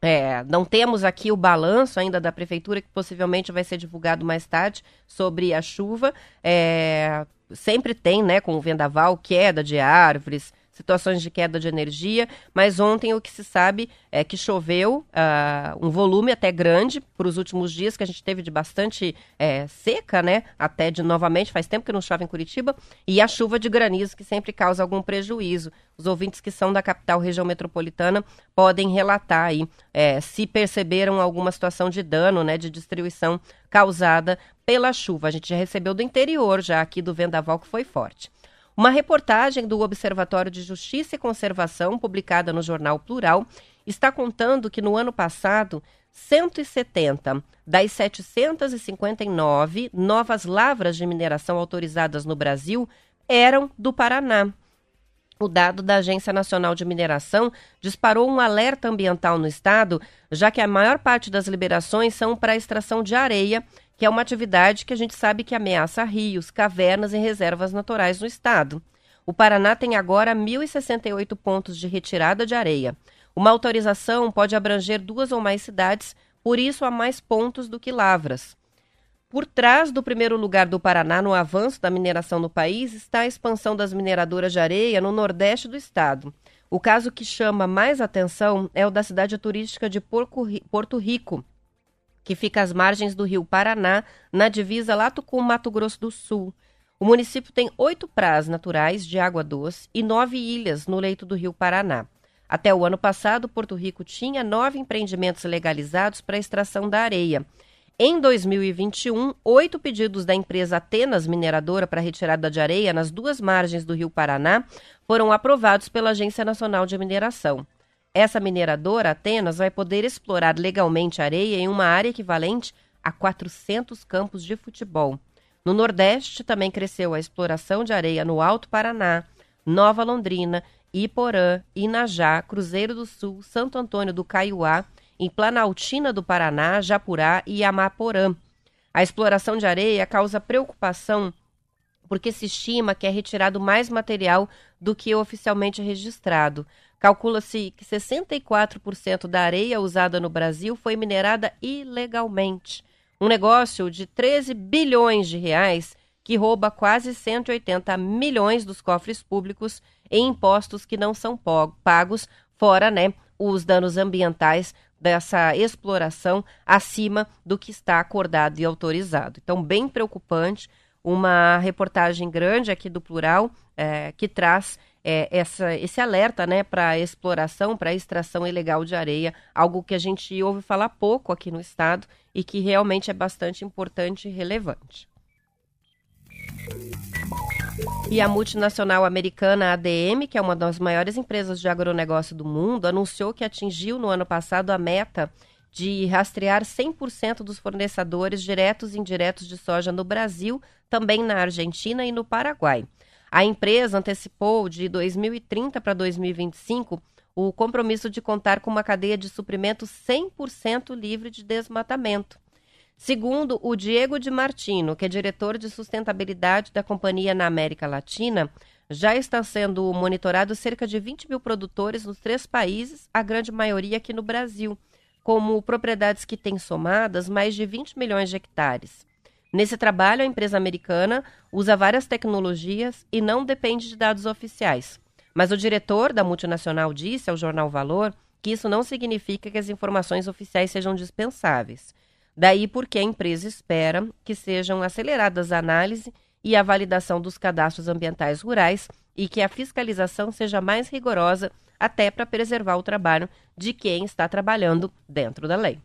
é, não temos aqui o balanço ainda da prefeitura, que possivelmente vai ser divulgado mais tarde, sobre a chuva. É, sempre tem, né, com o vendaval, queda de árvores, situações de queda de energia, mas ontem o que se sabe é que choveu uh, um volume até grande para os últimos dias, que a gente teve de bastante é, seca, né? Até de novamente, faz tempo que não chove em Curitiba, e a chuva de granizo, que sempre causa algum prejuízo. Os ouvintes que são da capital região metropolitana podem relatar aí é, se perceberam alguma situação de dano, né, de destruição causada pela chuva. A gente já recebeu do interior, já aqui do Vendaval, que foi forte. Uma reportagem do Observatório de Justiça e Conservação, publicada no jornal Plural, está contando que no ano passado, 170 das 759 novas lavras de mineração autorizadas no Brasil eram do Paraná. O dado da Agência Nacional de Mineração disparou um alerta ambiental no estado, já que a maior parte das liberações são para extração de areia que é uma atividade que a gente sabe que ameaça rios, cavernas e reservas naturais no estado. O Paraná tem agora 1.068 pontos de retirada de areia. Uma autorização pode abranger duas ou mais cidades, por isso há mais pontos do que lavras. Por trás do primeiro lugar do Paraná no avanço da mineração no país está a expansão das mineradoras de areia no nordeste do estado. O caso que chama mais atenção é o da cidade turística de Porto Rico, que fica às margens do rio Paraná, na divisa Lato com Mato Grosso do Sul. O município tem oito praias naturais de água doce e nove ilhas no leito do rio Paraná. Até o ano passado, Porto Rico tinha nove empreendimentos legalizados para extração da areia. Em 2021, oito pedidos da empresa Atenas Mineradora para retirada de areia nas duas margens do rio Paraná foram aprovados pela Agência Nacional de Mineração. Essa mineradora, Atenas, vai poder explorar legalmente areia em uma área equivalente a 400 campos de futebol. No Nordeste também cresceu a exploração de areia no Alto Paraná, Nova Londrina, Iporã, Inajá, Cruzeiro do Sul, Santo Antônio do Caiuá, em Planaltina do Paraná, Japurá e Amaporã. A exploração de areia causa preocupação porque se estima que é retirado mais material do que oficialmente registrado. Calcula-se que 64% da areia usada no Brasil foi minerada ilegalmente. Um negócio de 13 bilhões de reais que rouba quase 180 milhões dos cofres públicos em impostos que não são pagos, fora né, os danos ambientais dessa exploração acima do que está acordado e autorizado. Então, bem preocupante, uma reportagem grande aqui do Plural é, que traz é, essa, esse alerta né, para exploração, para extração ilegal de areia, algo que a gente ouve falar pouco aqui no estado e que realmente é bastante importante e relevante. E a multinacional americana ADM, que é uma das maiores empresas de agronegócio do mundo, anunciou que atingiu no ano passado a meta de rastrear 100% dos fornecedores diretos e indiretos de soja no Brasil, também na Argentina e no Paraguai. A empresa antecipou de 2030 para 2025 o compromisso de contar com uma cadeia de suprimento 100% livre de desmatamento. Segundo o Diego de Martino, que é diretor de sustentabilidade da companhia na América Latina, já está sendo monitorado cerca de 20 mil produtores nos três países, a grande maioria aqui no Brasil, como propriedades que têm somadas mais de 20 milhões de hectares. Nesse trabalho, a empresa americana usa várias tecnologias e não depende de dados oficiais. Mas o diretor da multinacional disse ao jornal Valor que isso não significa que as informações oficiais sejam dispensáveis. Daí porque a empresa espera que sejam aceleradas a análise e a validação dos cadastros ambientais rurais e que a fiscalização seja mais rigorosa, até para preservar o trabalho de quem está trabalhando dentro da lei.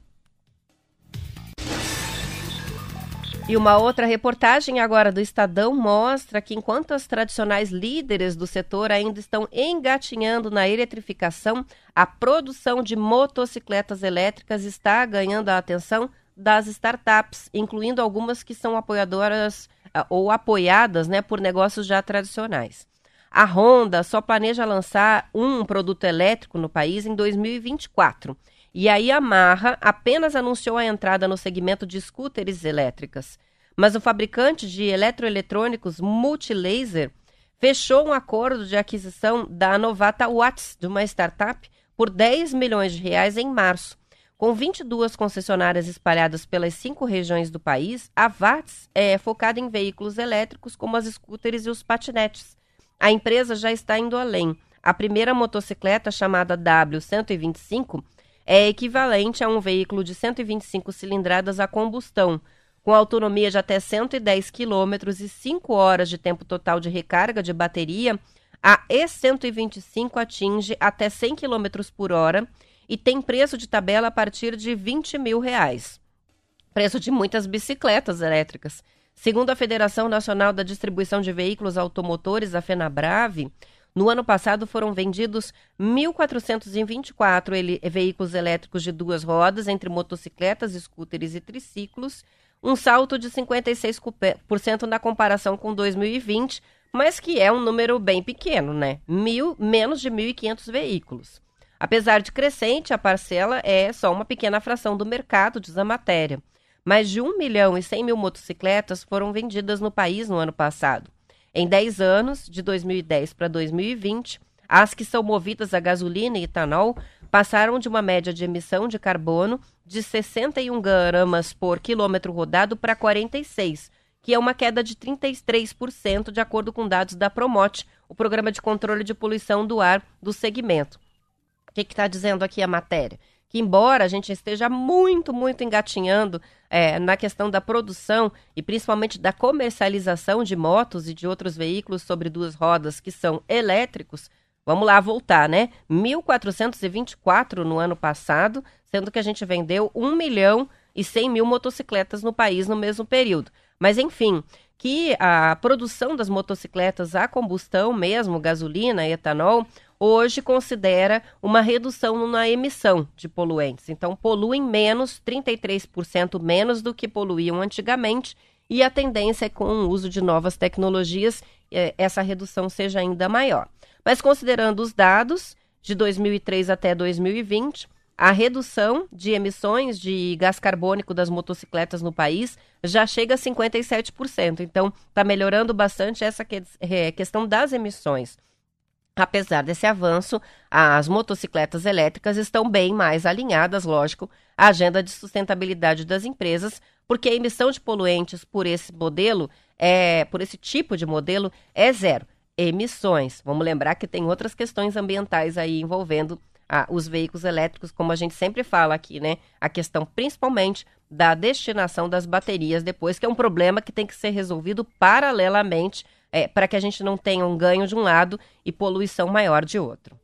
E uma outra reportagem agora do Estadão mostra que enquanto as tradicionais líderes do setor ainda estão engatinhando na eletrificação, a produção de motocicletas elétricas está ganhando a atenção das startups, incluindo algumas que são apoiadoras ah, ou apoiadas né, por negócios já tradicionais. A Honda só planeja lançar um produto elétrico no país em 2024 e a Yamaha apenas anunciou a entrada no segmento de scooters elétricas. Mas o fabricante de eletroeletrônicos Multilaser fechou um acordo de aquisição da Novata Watts, de uma startup, por 10 milhões de reais em março. Com 22 concessionárias espalhadas pelas cinco regiões do país, a Watts é focada em veículos elétricos como as scooters e os patinetes. A empresa já está indo além. A primeira motocicleta, chamada W125, é equivalente a um veículo de 125 cilindradas a combustão, com autonomia de até 110 km e 5 horas de tempo total de recarga de bateria, a E125 atinge até 100 km por hora e tem preço de tabela a partir de 20 mil reais. Preço de muitas bicicletas elétricas. Segundo a Federação Nacional da Distribuição de Veículos Automotores, a FenaBrave, no ano passado foram vendidos 1.424 veículos elétricos de duas rodas, entre motocicletas, scooters e triciclos, um salto de 56% na comparação com 2020, mas que é um número bem pequeno, né? Mil, menos de 1.500 veículos. Apesar de crescente, a parcela é só uma pequena fração do mercado, diz a matéria. Mais de 1 milhão e 100 mil motocicletas foram vendidas no país no ano passado. Em 10 anos, de 2010 para 2020, as que são movidas a gasolina e etanol passaram de uma média de emissão de carbono de 61 gramas por quilômetro rodado para 46, que é uma queda de 33%, de acordo com dados da Promote, o programa de controle de poluição do ar do segmento. O que está dizendo aqui a matéria? Que embora a gente esteja muito, muito engatinhando é, na questão da produção e principalmente da comercialização de motos e de outros veículos sobre duas rodas que são elétricos, vamos lá voltar, né? 1.424 no ano passado, sendo que a gente vendeu 1 milhão e 100 mil motocicletas no país no mesmo período. Mas, enfim, que a produção das motocicletas a combustão mesmo, gasolina, etanol, hoje considera uma redução na emissão de poluentes. Então, poluem menos, 33% menos do que poluíam antigamente, e a tendência é com o uso de novas tecnologias, é, essa redução seja ainda maior. Mas considerando os dados de 2003 até 2020, a redução de emissões de gás carbônico das motocicletas no país já chega a 57%. Então, está melhorando bastante essa é, questão das emissões. Apesar desse avanço, as motocicletas elétricas estão bem mais alinhadas, lógico, à agenda de sustentabilidade das empresas, porque a emissão de poluentes por esse modelo, é, por esse tipo de modelo, é zero. Emissões. Vamos lembrar que tem outras questões ambientais aí envolvendo ah, os veículos elétricos, como a gente sempre fala aqui, né? A questão principalmente da destinação das baterias depois, que é um problema que tem que ser resolvido paralelamente é, para que a gente não tenha um ganho de um lado e poluição maior de outro.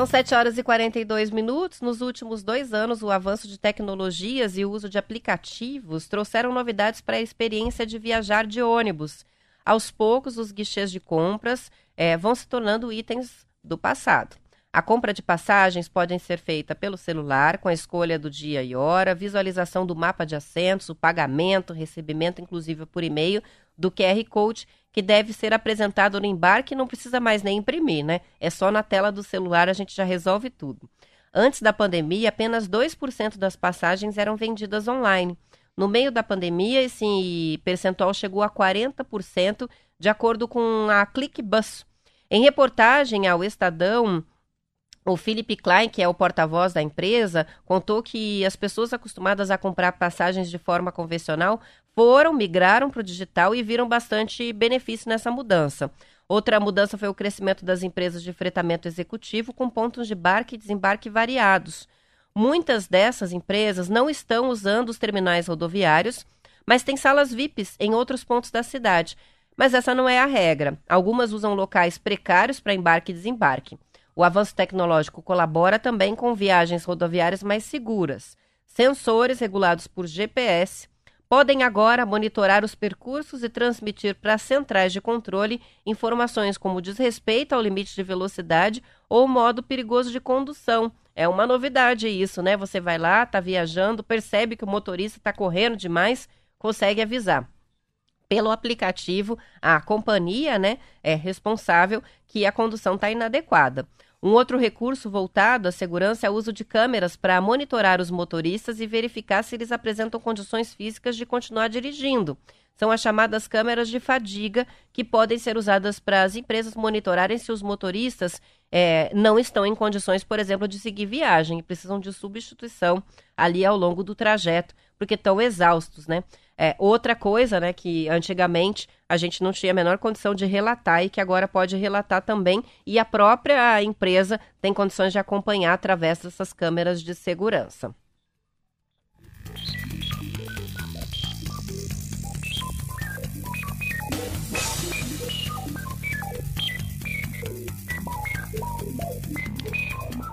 São 7 horas e 42 minutos. Nos últimos dois anos, o avanço de tecnologias e o uso de aplicativos trouxeram novidades para a experiência de viajar de ônibus. Aos poucos, os guichês de compras é, vão se tornando itens do passado. A compra de passagens podem ser feita pelo celular, com a escolha do dia e hora, visualização do mapa de assentos, o pagamento, recebimento, inclusive por e-mail, do QR Code, que deve ser apresentado no embarque e não precisa mais nem imprimir, né? É só na tela do celular a gente já resolve tudo. Antes da pandemia, apenas 2% das passagens eram vendidas online. No meio da pandemia, esse percentual chegou a 40%, de acordo com a ClickBus. Em reportagem ao Estadão, o Philip Klein, que é o porta-voz da empresa, contou que as pessoas acostumadas a comprar passagens de forma convencional foram, migraram para o digital e viram bastante benefício nessa mudança. Outra mudança foi o crescimento das empresas de fretamento executivo com pontos de embarque e desembarque variados. Muitas dessas empresas não estão usando os terminais rodoviários, mas têm salas VIPs em outros pontos da cidade. Mas essa não é a regra. Algumas usam locais precários para embarque e desembarque. O avanço tecnológico colabora também com viagens rodoviárias mais seguras. Sensores regulados por GPS podem agora monitorar os percursos e transmitir para as centrais de controle informações como desrespeito ao limite de velocidade ou modo perigoso de condução. É uma novidade isso, né? Você vai lá, está viajando, percebe que o motorista está correndo demais, consegue avisar pelo aplicativo, a companhia né, é responsável que a condução está inadequada. Um outro recurso voltado à segurança é o uso de câmeras para monitorar os motoristas e verificar se eles apresentam condições físicas de continuar dirigindo. São as chamadas câmeras de fadiga, que podem ser usadas para as empresas monitorarem se os motoristas é, não estão em condições, por exemplo, de seguir viagem e precisam de substituição ali ao longo do trajeto, porque estão exaustos, né? É, outra coisa, né, que antigamente a gente não tinha a menor condição de relatar e que agora pode relatar também, e a própria empresa tem condições de acompanhar através dessas câmeras de segurança.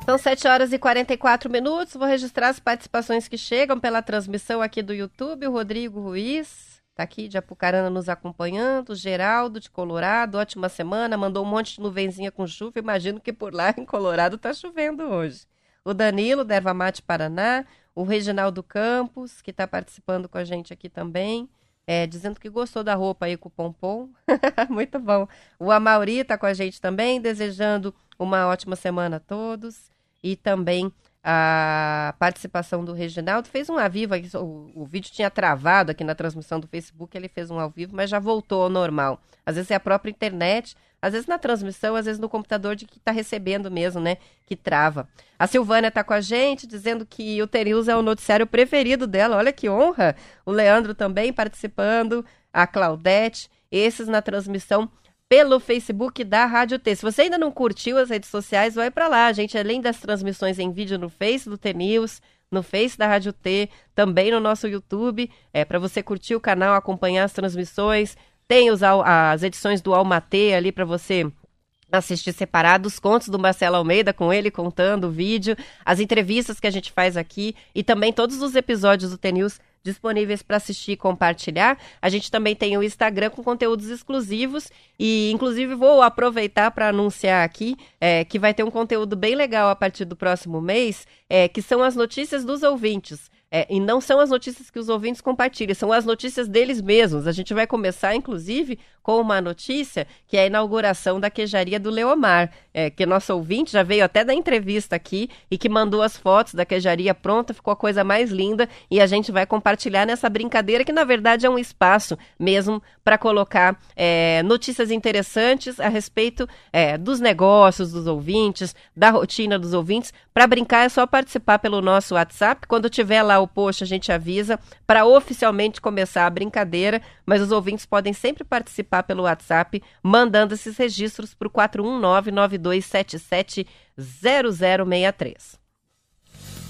São 7 horas e 44 minutos. Vou registrar as participações que chegam pela transmissão aqui do YouTube. O Rodrigo Ruiz está aqui de Apucarana nos acompanhando. O Geraldo de Colorado, ótima semana. Mandou um monte de nuvenzinha com chuva. Imagino que por lá em Colorado está chovendo hoje. O Danilo, da Mate Paraná. O Reginaldo Campos, que está participando com a gente aqui também. É, dizendo que gostou da roupa aí com o pompom. Muito bom. O Amauri está com a gente também, desejando uma ótima semana a todos e também a participação do Reginaldo. Fez um ao vivo, o, o, vídeo tinha travado aqui na transmissão do Facebook, ele fez um ao vivo, mas já voltou ao normal. Às vezes é a própria internet, às vezes na transmissão, às vezes no computador de que está recebendo mesmo, né? Que trava. A Silvânia está com a gente, dizendo que o Terius é o noticiário preferido dela. Olha que honra! O Leandro também participando, a Claudete, esses na transmissão pelo Facebook da Rádio T. Se você ainda não curtiu as redes sociais, vai para lá. Gente, além das transmissões em vídeo no Face do T News, no Face da Rádio T, também no nosso YouTube, é para você curtir o canal, acompanhar as transmissões. Tem os, as edições do Almatê ali para você assistir separado os contos do Marcelo Almeida com ele contando o vídeo, as entrevistas que a gente faz aqui e também todos os episódios do T-News disponíveis para assistir e compartilhar. A gente também tem o Instagram com conteúdos exclusivos e, inclusive, vou aproveitar para anunciar aqui é, que vai ter um conteúdo bem legal a partir do próximo mês, é, que são as notícias dos ouvintes. É, e não são as notícias que os ouvintes compartilham, são as notícias deles mesmos. A gente vai começar, inclusive, com uma notícia que é a inauguração da queijaria do Leomar, é, que nosso ouvinte já veio até da entrevista aqui e que mandou as fotos da queijaria pronta, ficou a coisa mais linda e a gente vai compartilhar nessa brincadeira que, na verdade, é um espaço mesmo para colocar é, notícias interessantes a respeito é, dos negócios dos ouvintes, da rotina dos ouvintes. Para brincar é só participar pelo nosso WhatsApp. Quando tiver lá o post, a gente avisa para oficialmente começar a brincadeira, mas os ouvintes podem sempre participar pelo WhatsApp, mandando esses registros para o 41992770063.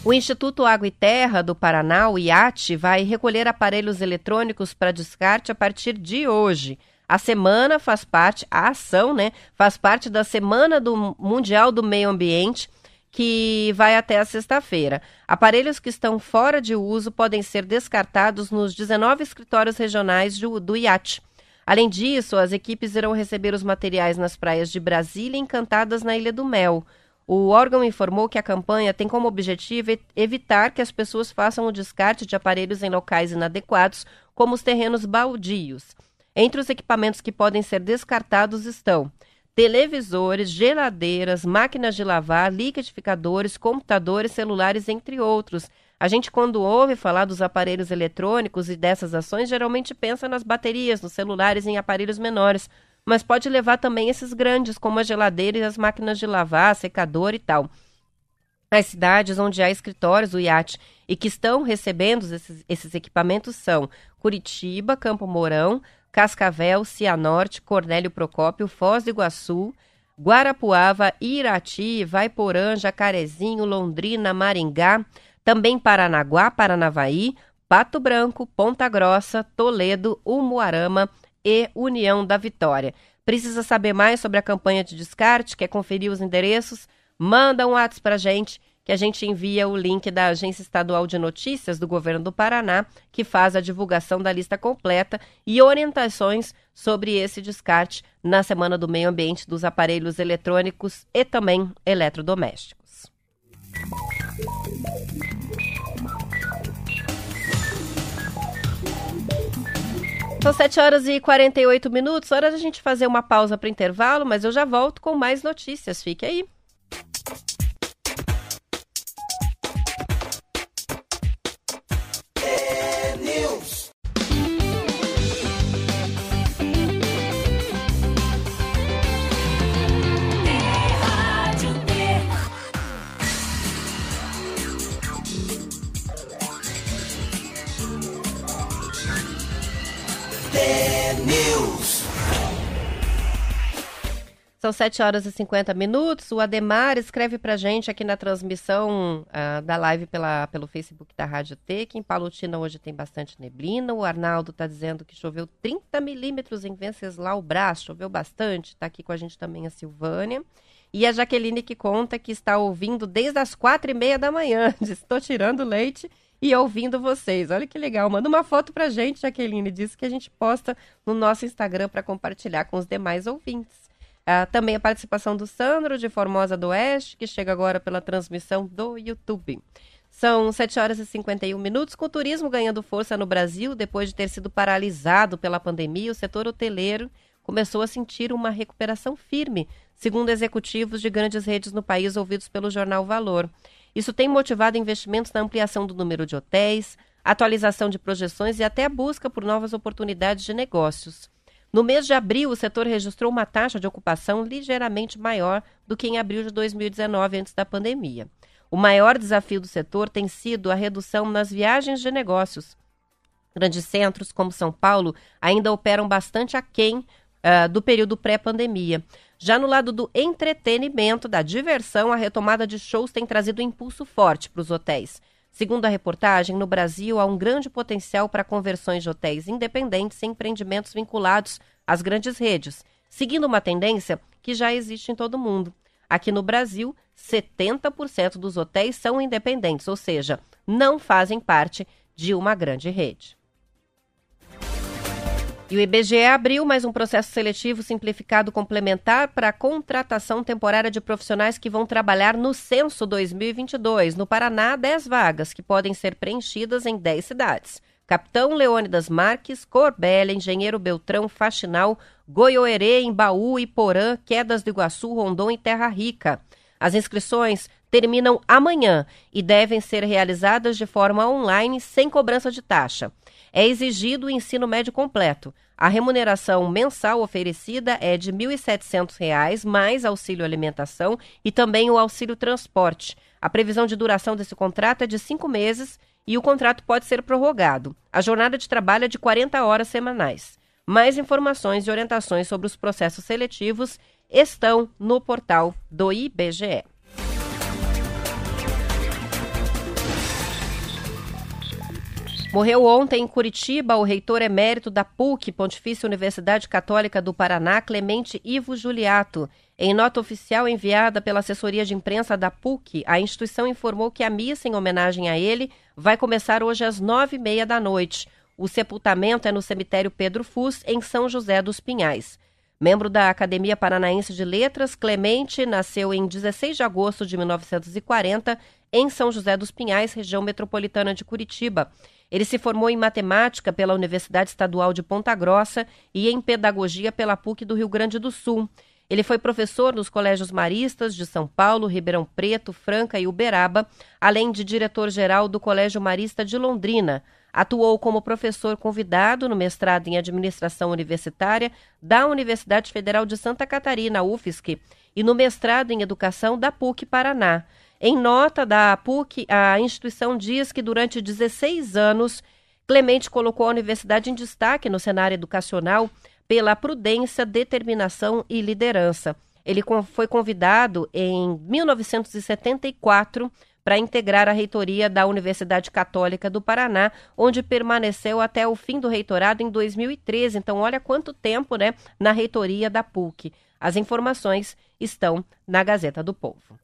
O Instituto Água e Terra do Paraná, o IAT, vai recolher aparelhos eletrônicos para descarte a partir de hoje. A semana faz parte, a ação, né, faz parte da Semana do Mundial do Meio Ambiente, que vai até a sexta-feira. Aparelhos que estão fora de uso podem ser descartados nos 19 escritórios regionais do, do IAT. Além disso, as equipes irão receber os materiais nas praias de Brasília e Encantadas na Ilha do Mel. O órgão informou que a campanha tem como objetivo evitar que as pessoas façam o descarte de aparelhos em locais inadequados, como os terrenos baldios. Entre os equipamentos que podem ser descartados estão televisores, geladeiras, máquinas de lavar, liquidificadores, computadores, celulares, entre outros. A gente, quando ouve falar dos aparelhos eletrônicos e dessas ações, geralmente pensa nas baterias, nos celulares em aparelhos menores, mas pode levar também esses grandes, como a geladeira e as máquinas de lavar, secador e tal. As cidades onde há escritórios do IAT e que estão recebendo esses, esses equipamentos são Curitiba, Campo Mourão, Cascavel, Cianorte, Cornélio Procópio, Foz do Iguaçu, Guarapuava, Irati, Vaiporã, Jacarezinho, Londrina, Maringá, também Paranaguá, Paranavaí, Pato Branco, Ponta Grossa, Toledo, Umuarama e União da Vitória. Precisa saber mais sobre a campanha de descarte? Quer conferir os endereços? Manda um WhatsApp para gente que a gente envia o link da Agência Estadual de Notícias do Governo do Paraná, que faz a divulgação da lista completa e orientações sobre esse descarte na Semana do Meio Ambiente dos aparelhos eletrônicos e também eletrodomésticos. São 7 horas e 48 minutos, hora da gente fazer uma pausa para intervalo, mas eu já volto com mais notícias. Fique aí. São 7 horas e 50 minutos. O Ademar escreve pra gente aqui na transmissão uh, da live pela, pelo Facebook da Rádio T, que em Palutina hoje tem bastante neblina. O Arnaldo está dizendo que choveu 30 milímetros em Venceslau Brás, choveu bastante. Está aqui com a gente também a Silvânia. E a Jaqueline que conta que está ouvindo desde as quatro e meia da manhã. Estou tirando leite e ouvindo vocês. Olha que legal. Manda uma foto pra gente, Jaqueline. Diz que a gente posta no nosso Instagram para compartilhar com os demais ouvintes. Uh, também a participação do Sandro, de Formosa do Oeste, que chega agora pela transmissão do YouTube. São 7 horas e 51 minutos. Com o turismo ganhando força no Brasil, depois de ter sido paralisado pela pandemia, o setor hoteleiro começou a sentir uma recuperação firme, segundo executivos de grandes redes no país ouvidos pelo jornal Valor. Isso tem motivado investimentos na ampliação do número de hotéis, atualização de projeções e até a busca por novas oportunidades de negócios. No mês de abril, o setor registrou uma taxa de ocupação ligeiramente maior do que em abril de 2019, antes da pandemia. O maior desafio do setor tem sido a redução nas viagens de negócios. Grandes centros, como São Paulo, ainda operam bastante aquém uh, do período pré-pandemia. Já no lado do entretenimento, da diversão, a retomada de shows tem trazido um impulso forte para os hotéis. Segundo a reportagem, no Brasil há um grande potencial para conversões de hotéis independentes em empreendimentos vinculados às grandes redes, seguindo uma tendência que já existe em todo o mundo. Aqui no Brasil, 70% dos hotéis são independentes, ou seja, não fazem parte de uma grande rede. E o IBGE abriu mais um processo seletivo simplificado complementar para a contratação temporária de profissionais que vão trabalhar no censo 2022. No Paraná, 10 vagas, que podem ser preenchidas em 10 cidades. Capitão Leônidas Marques, Corbélia, Engenheiro Beltrão, Faxinal, Goiôerê, Embaú, Iporã, Quedas do Iguaçu, Rondon e Terra Rica. As inscrições terminam amanhã e devem ser realizadas de forma online sem cobrança de taxa é exigido o ensino médio completo. A remuneração mensal oferecida é de R$ 1.700, mais auxílio alimentação e também o auxílio transporte. A previsão de duração desse contrato é de cinco meses e o contrato pode ser prorrogado. A jornada de trabalho é de 40 horas semanais. Mais informações e orientações sobre os processos seletivos estão no portal do IBGE. Morreu ontem em Curitiba o reitor emérito da PUC, Pontifícia Universidade Católica do Paraná, Clemente Ivo Juliato. Em nota oficial enviada pela assessoria de imprensa da PUC, a instituição informou que a missa em homenagem a ele vai começar hoje às nove e meia da noite. O sepultamento é no cemitério Pedro Fus, em São José dos Pinhais. Membro da Academia Paranaense de Letras, Clemente nasceu em 16 de agosto de 1940 em São José dos Pinhais, região metropolitana de Curitiba. Ele se formou em matemática pela Universidade Estadual de Ponta Grossa e em pedagogia pela PUC do Rio Grande do Sul. Ele foi professor nos colégios maristas de São Paulo, Ribeirão Preto, Franca e Uberaba, além de diretor-geral do Colégio Marista de Londrina. Atuou como professor convidado no mestrado em Administração Universitária da Universidade Federal de Santa Catarina, UFSC, e no mestrado em Educação da PUC Paraná. Em nota da PUC, a instituição diz que durante 16 anos, Clemente colocou a universidade em destaque no cenário educacional pela prudência, determinação e liderança. Ele foi convidado em 1974 para integrar a reitoria da Universidade Católica do Paraná, onde permaneceu até o fim do reitorado em 2013. Então, olha quanto tempo, né, na reitoria da PUC. As informações estão na Gazeta do Povo.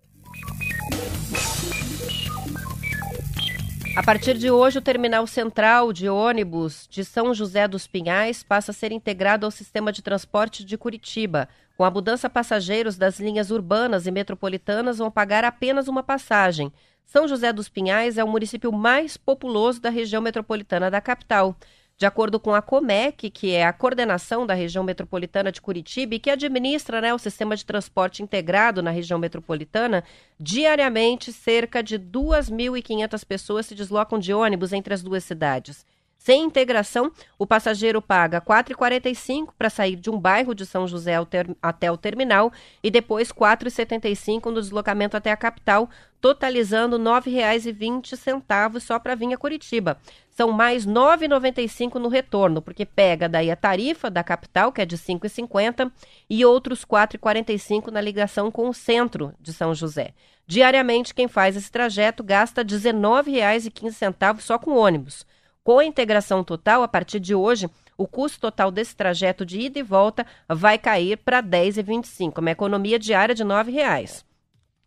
A partir de hoje, o terminal central de ônibus de São José dos Pinhais passa a ser integrado ao sistema de transporte de Curitiba. Com a mudança, passageiros das linhas urbanas e metropolitanas vão pagar apenas uma passagem. São José dos Pinhais é o município mais populoso da região metropolitana da capital. De acordo com a Comec, que é a coordenação da região metropolitana de Curitiba e que administra né, o sistema de transporte integrado na região metropolitana, diariamente cerca de 2.500 pessoas se deslocam de ônibus entre as duas cidades. Sem integração, o passageiro paga R$ 4,45 para sair de um bairro de São José até o terminal e depois R$ 4,75 no deslocamento até a capital, totalizando R$ 9,20 só para vir a Curitiba. São mais R$ 9,95 no retorno, porque pega daí a tarifa da capital, que é de R$ 5,50, e outros R$ 4,45 na ligação com o centro de São José. Diariamente, quem faz esse trajeto gasta R$ 19,15 só com ônibus. Com a integração total, a partir de hoje, o custo total desse trajeto de ida e volta vai cair para R$ 10,25, uma economia diária de R$ 9,00.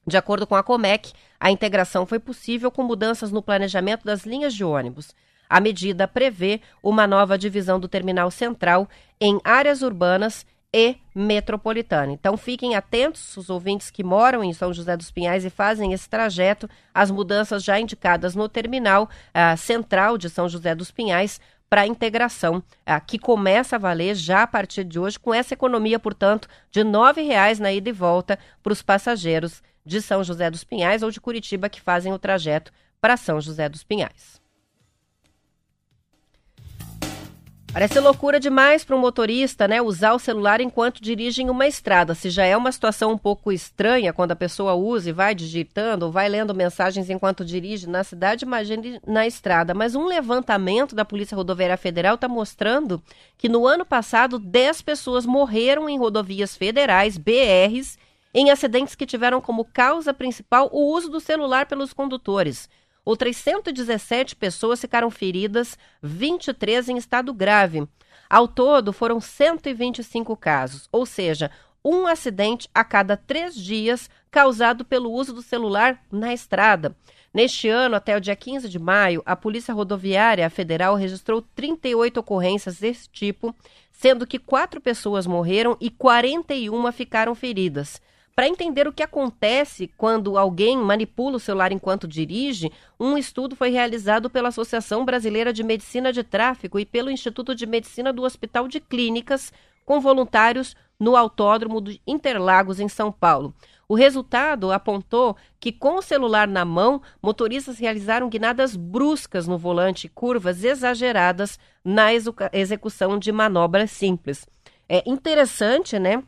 De acordo com a Comec, a integração foi possível com mudanças no planejamento das linhas de ônibus. A medida prevê uma nova divisão do terminal central em áreas urbanas e metropolitana. Então fiquem atentos, os ouvintes que moram em São José dos Pinhais e fazem esse trajeto, as mudanças já indicadas no terminal central de São José dos Pinhais para a integração, que começa a valer já a partir de hoje, com essa economia, portanto, de R$ 9,00 na ida e volta para os passageiros de São José dos Pinhais ou de Curitiba que fazem o trajeto para São José dos Pinhais. Parece loucura demais para um motorista, né, usar o celular enquanto dirige em uma estrada. Se já é uma situação um pouco estranha quando a pessoa usa e vai digitando ou vai lendo mensagens enquanto dirige na cidade, imagine na estrada. Mas um levantamento da Polícia Rodoviária Federal está mostrando que no ano passado 10 pessoas morreram em rodovias federais, BRs, em acidentes que tiveram como causa principal o uso do celular pelos condutores. Outras 117 pessoas ficaram feridas, 23 em estado grave. Ao todo, foram 125 casos, ou seja, um acidente a cada três dias causado pelo uso do celular na estrada. Neste ano, até o dia 15 de maio, a Polícia Rodoviária Federal registrou 38 ocorrências desse tipo, sendo que quatro pessoas morreram e 41 ficaram feridas. Para entender o que acontece quando alguém manipula o celular enquanto dirige, um estudo foi realizado pela Associação Brasileira de Medicina de Tráfego e pelo Instituto de Medicina do Hospital de Clínicas, com voluntários no Autódromo de Interlagos, em São Paulo. O resultado apontou que, com o celular na mão, motoristas realizaram guinadas bruscas no volante, curvas exageradas na execução de manobras simples. É interessante, né?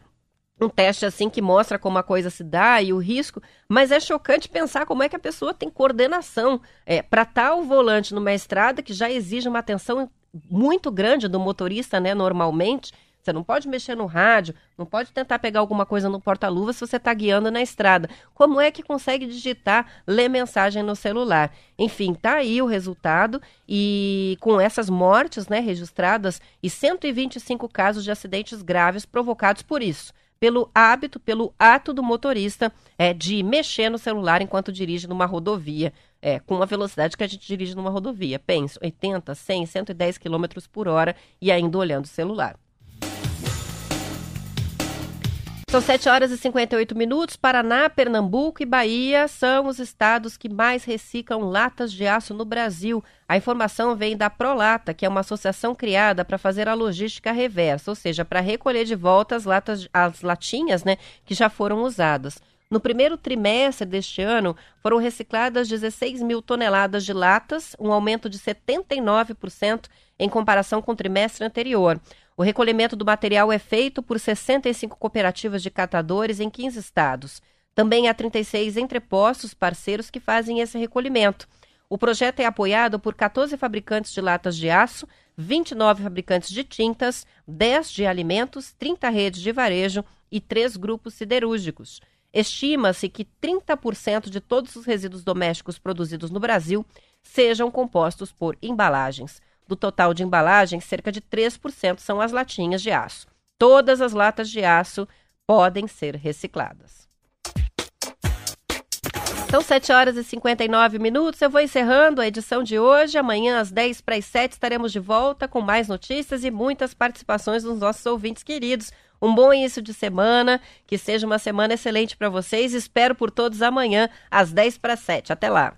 Um teste assim que mostra como a coisa se dá e o risco, mas é chocante pensar como é que a pessoa tem coordenação é, para estar o volante numa estrada que já exige uma atenção muito grande do motorista, né, normalmente. Você não pode mexer no rádio, não pode tentar pegar alguma coisa no porta-luva se você está guiando na estrada. Como é que consegue digitar, ler mensagem no celular? Enfim, tá aí o resultado e com essas mortes, né, registradas e 125 casos de acidentes graves provocados por isso pelo hábito, pelo ato do motorista é, de mexer no celular enquanto dirige numa rodovia, é, com a velocidade que a gente dirige numa rodovia. Pense, 80, 100, 110 km por hora e ainda olhando o celular. São 7 horas e 58 minutos. Paraná, Pernambuco e Bahia são os estados que mais reciclam latas de aço no Brasil. A informação vem da Prolata, que é uma associação criada para fazer a logística reversa, ou seja, para recolher de volta as, latas, as latinhas né, que já foram usadas. No primeiro trimestre deste ano, foram recicladas 16 mil toneladas de latas, um aumento de 79% em comparação com o trimestre anterior. O recolhimento do material é feito por 65 cooperativas de catadores em 15 estados. Também há 36 entrepostos parceiros que fazem esse recolhimento. O projeto é apoiado por 14 fabricantes de latas de aço, 29 fabricantes de tintas, 10 de alimentos, 30 redes de varejo e 3 grupos siderúrgicos. Estima-se que 30% de todos os resíduos domésticos produzidos no Brasil sejam compostos por embalagens. Do total de embalagens, cerca de 3% são as latinhas de aço. Todas as latas de aço podem ser recicladas. São 7 horas e 59 minutos. Eu vou encerrando a edição de hoje. Amanhã, às 10 para as 7, estaremos de volta com mais notícias e muitas participações dos nossos ouvintes queridos. Um bom início de semana, que seja uma semana excelente para vocês. Espero por todos amanhã, às 10 para as 7. Até lá.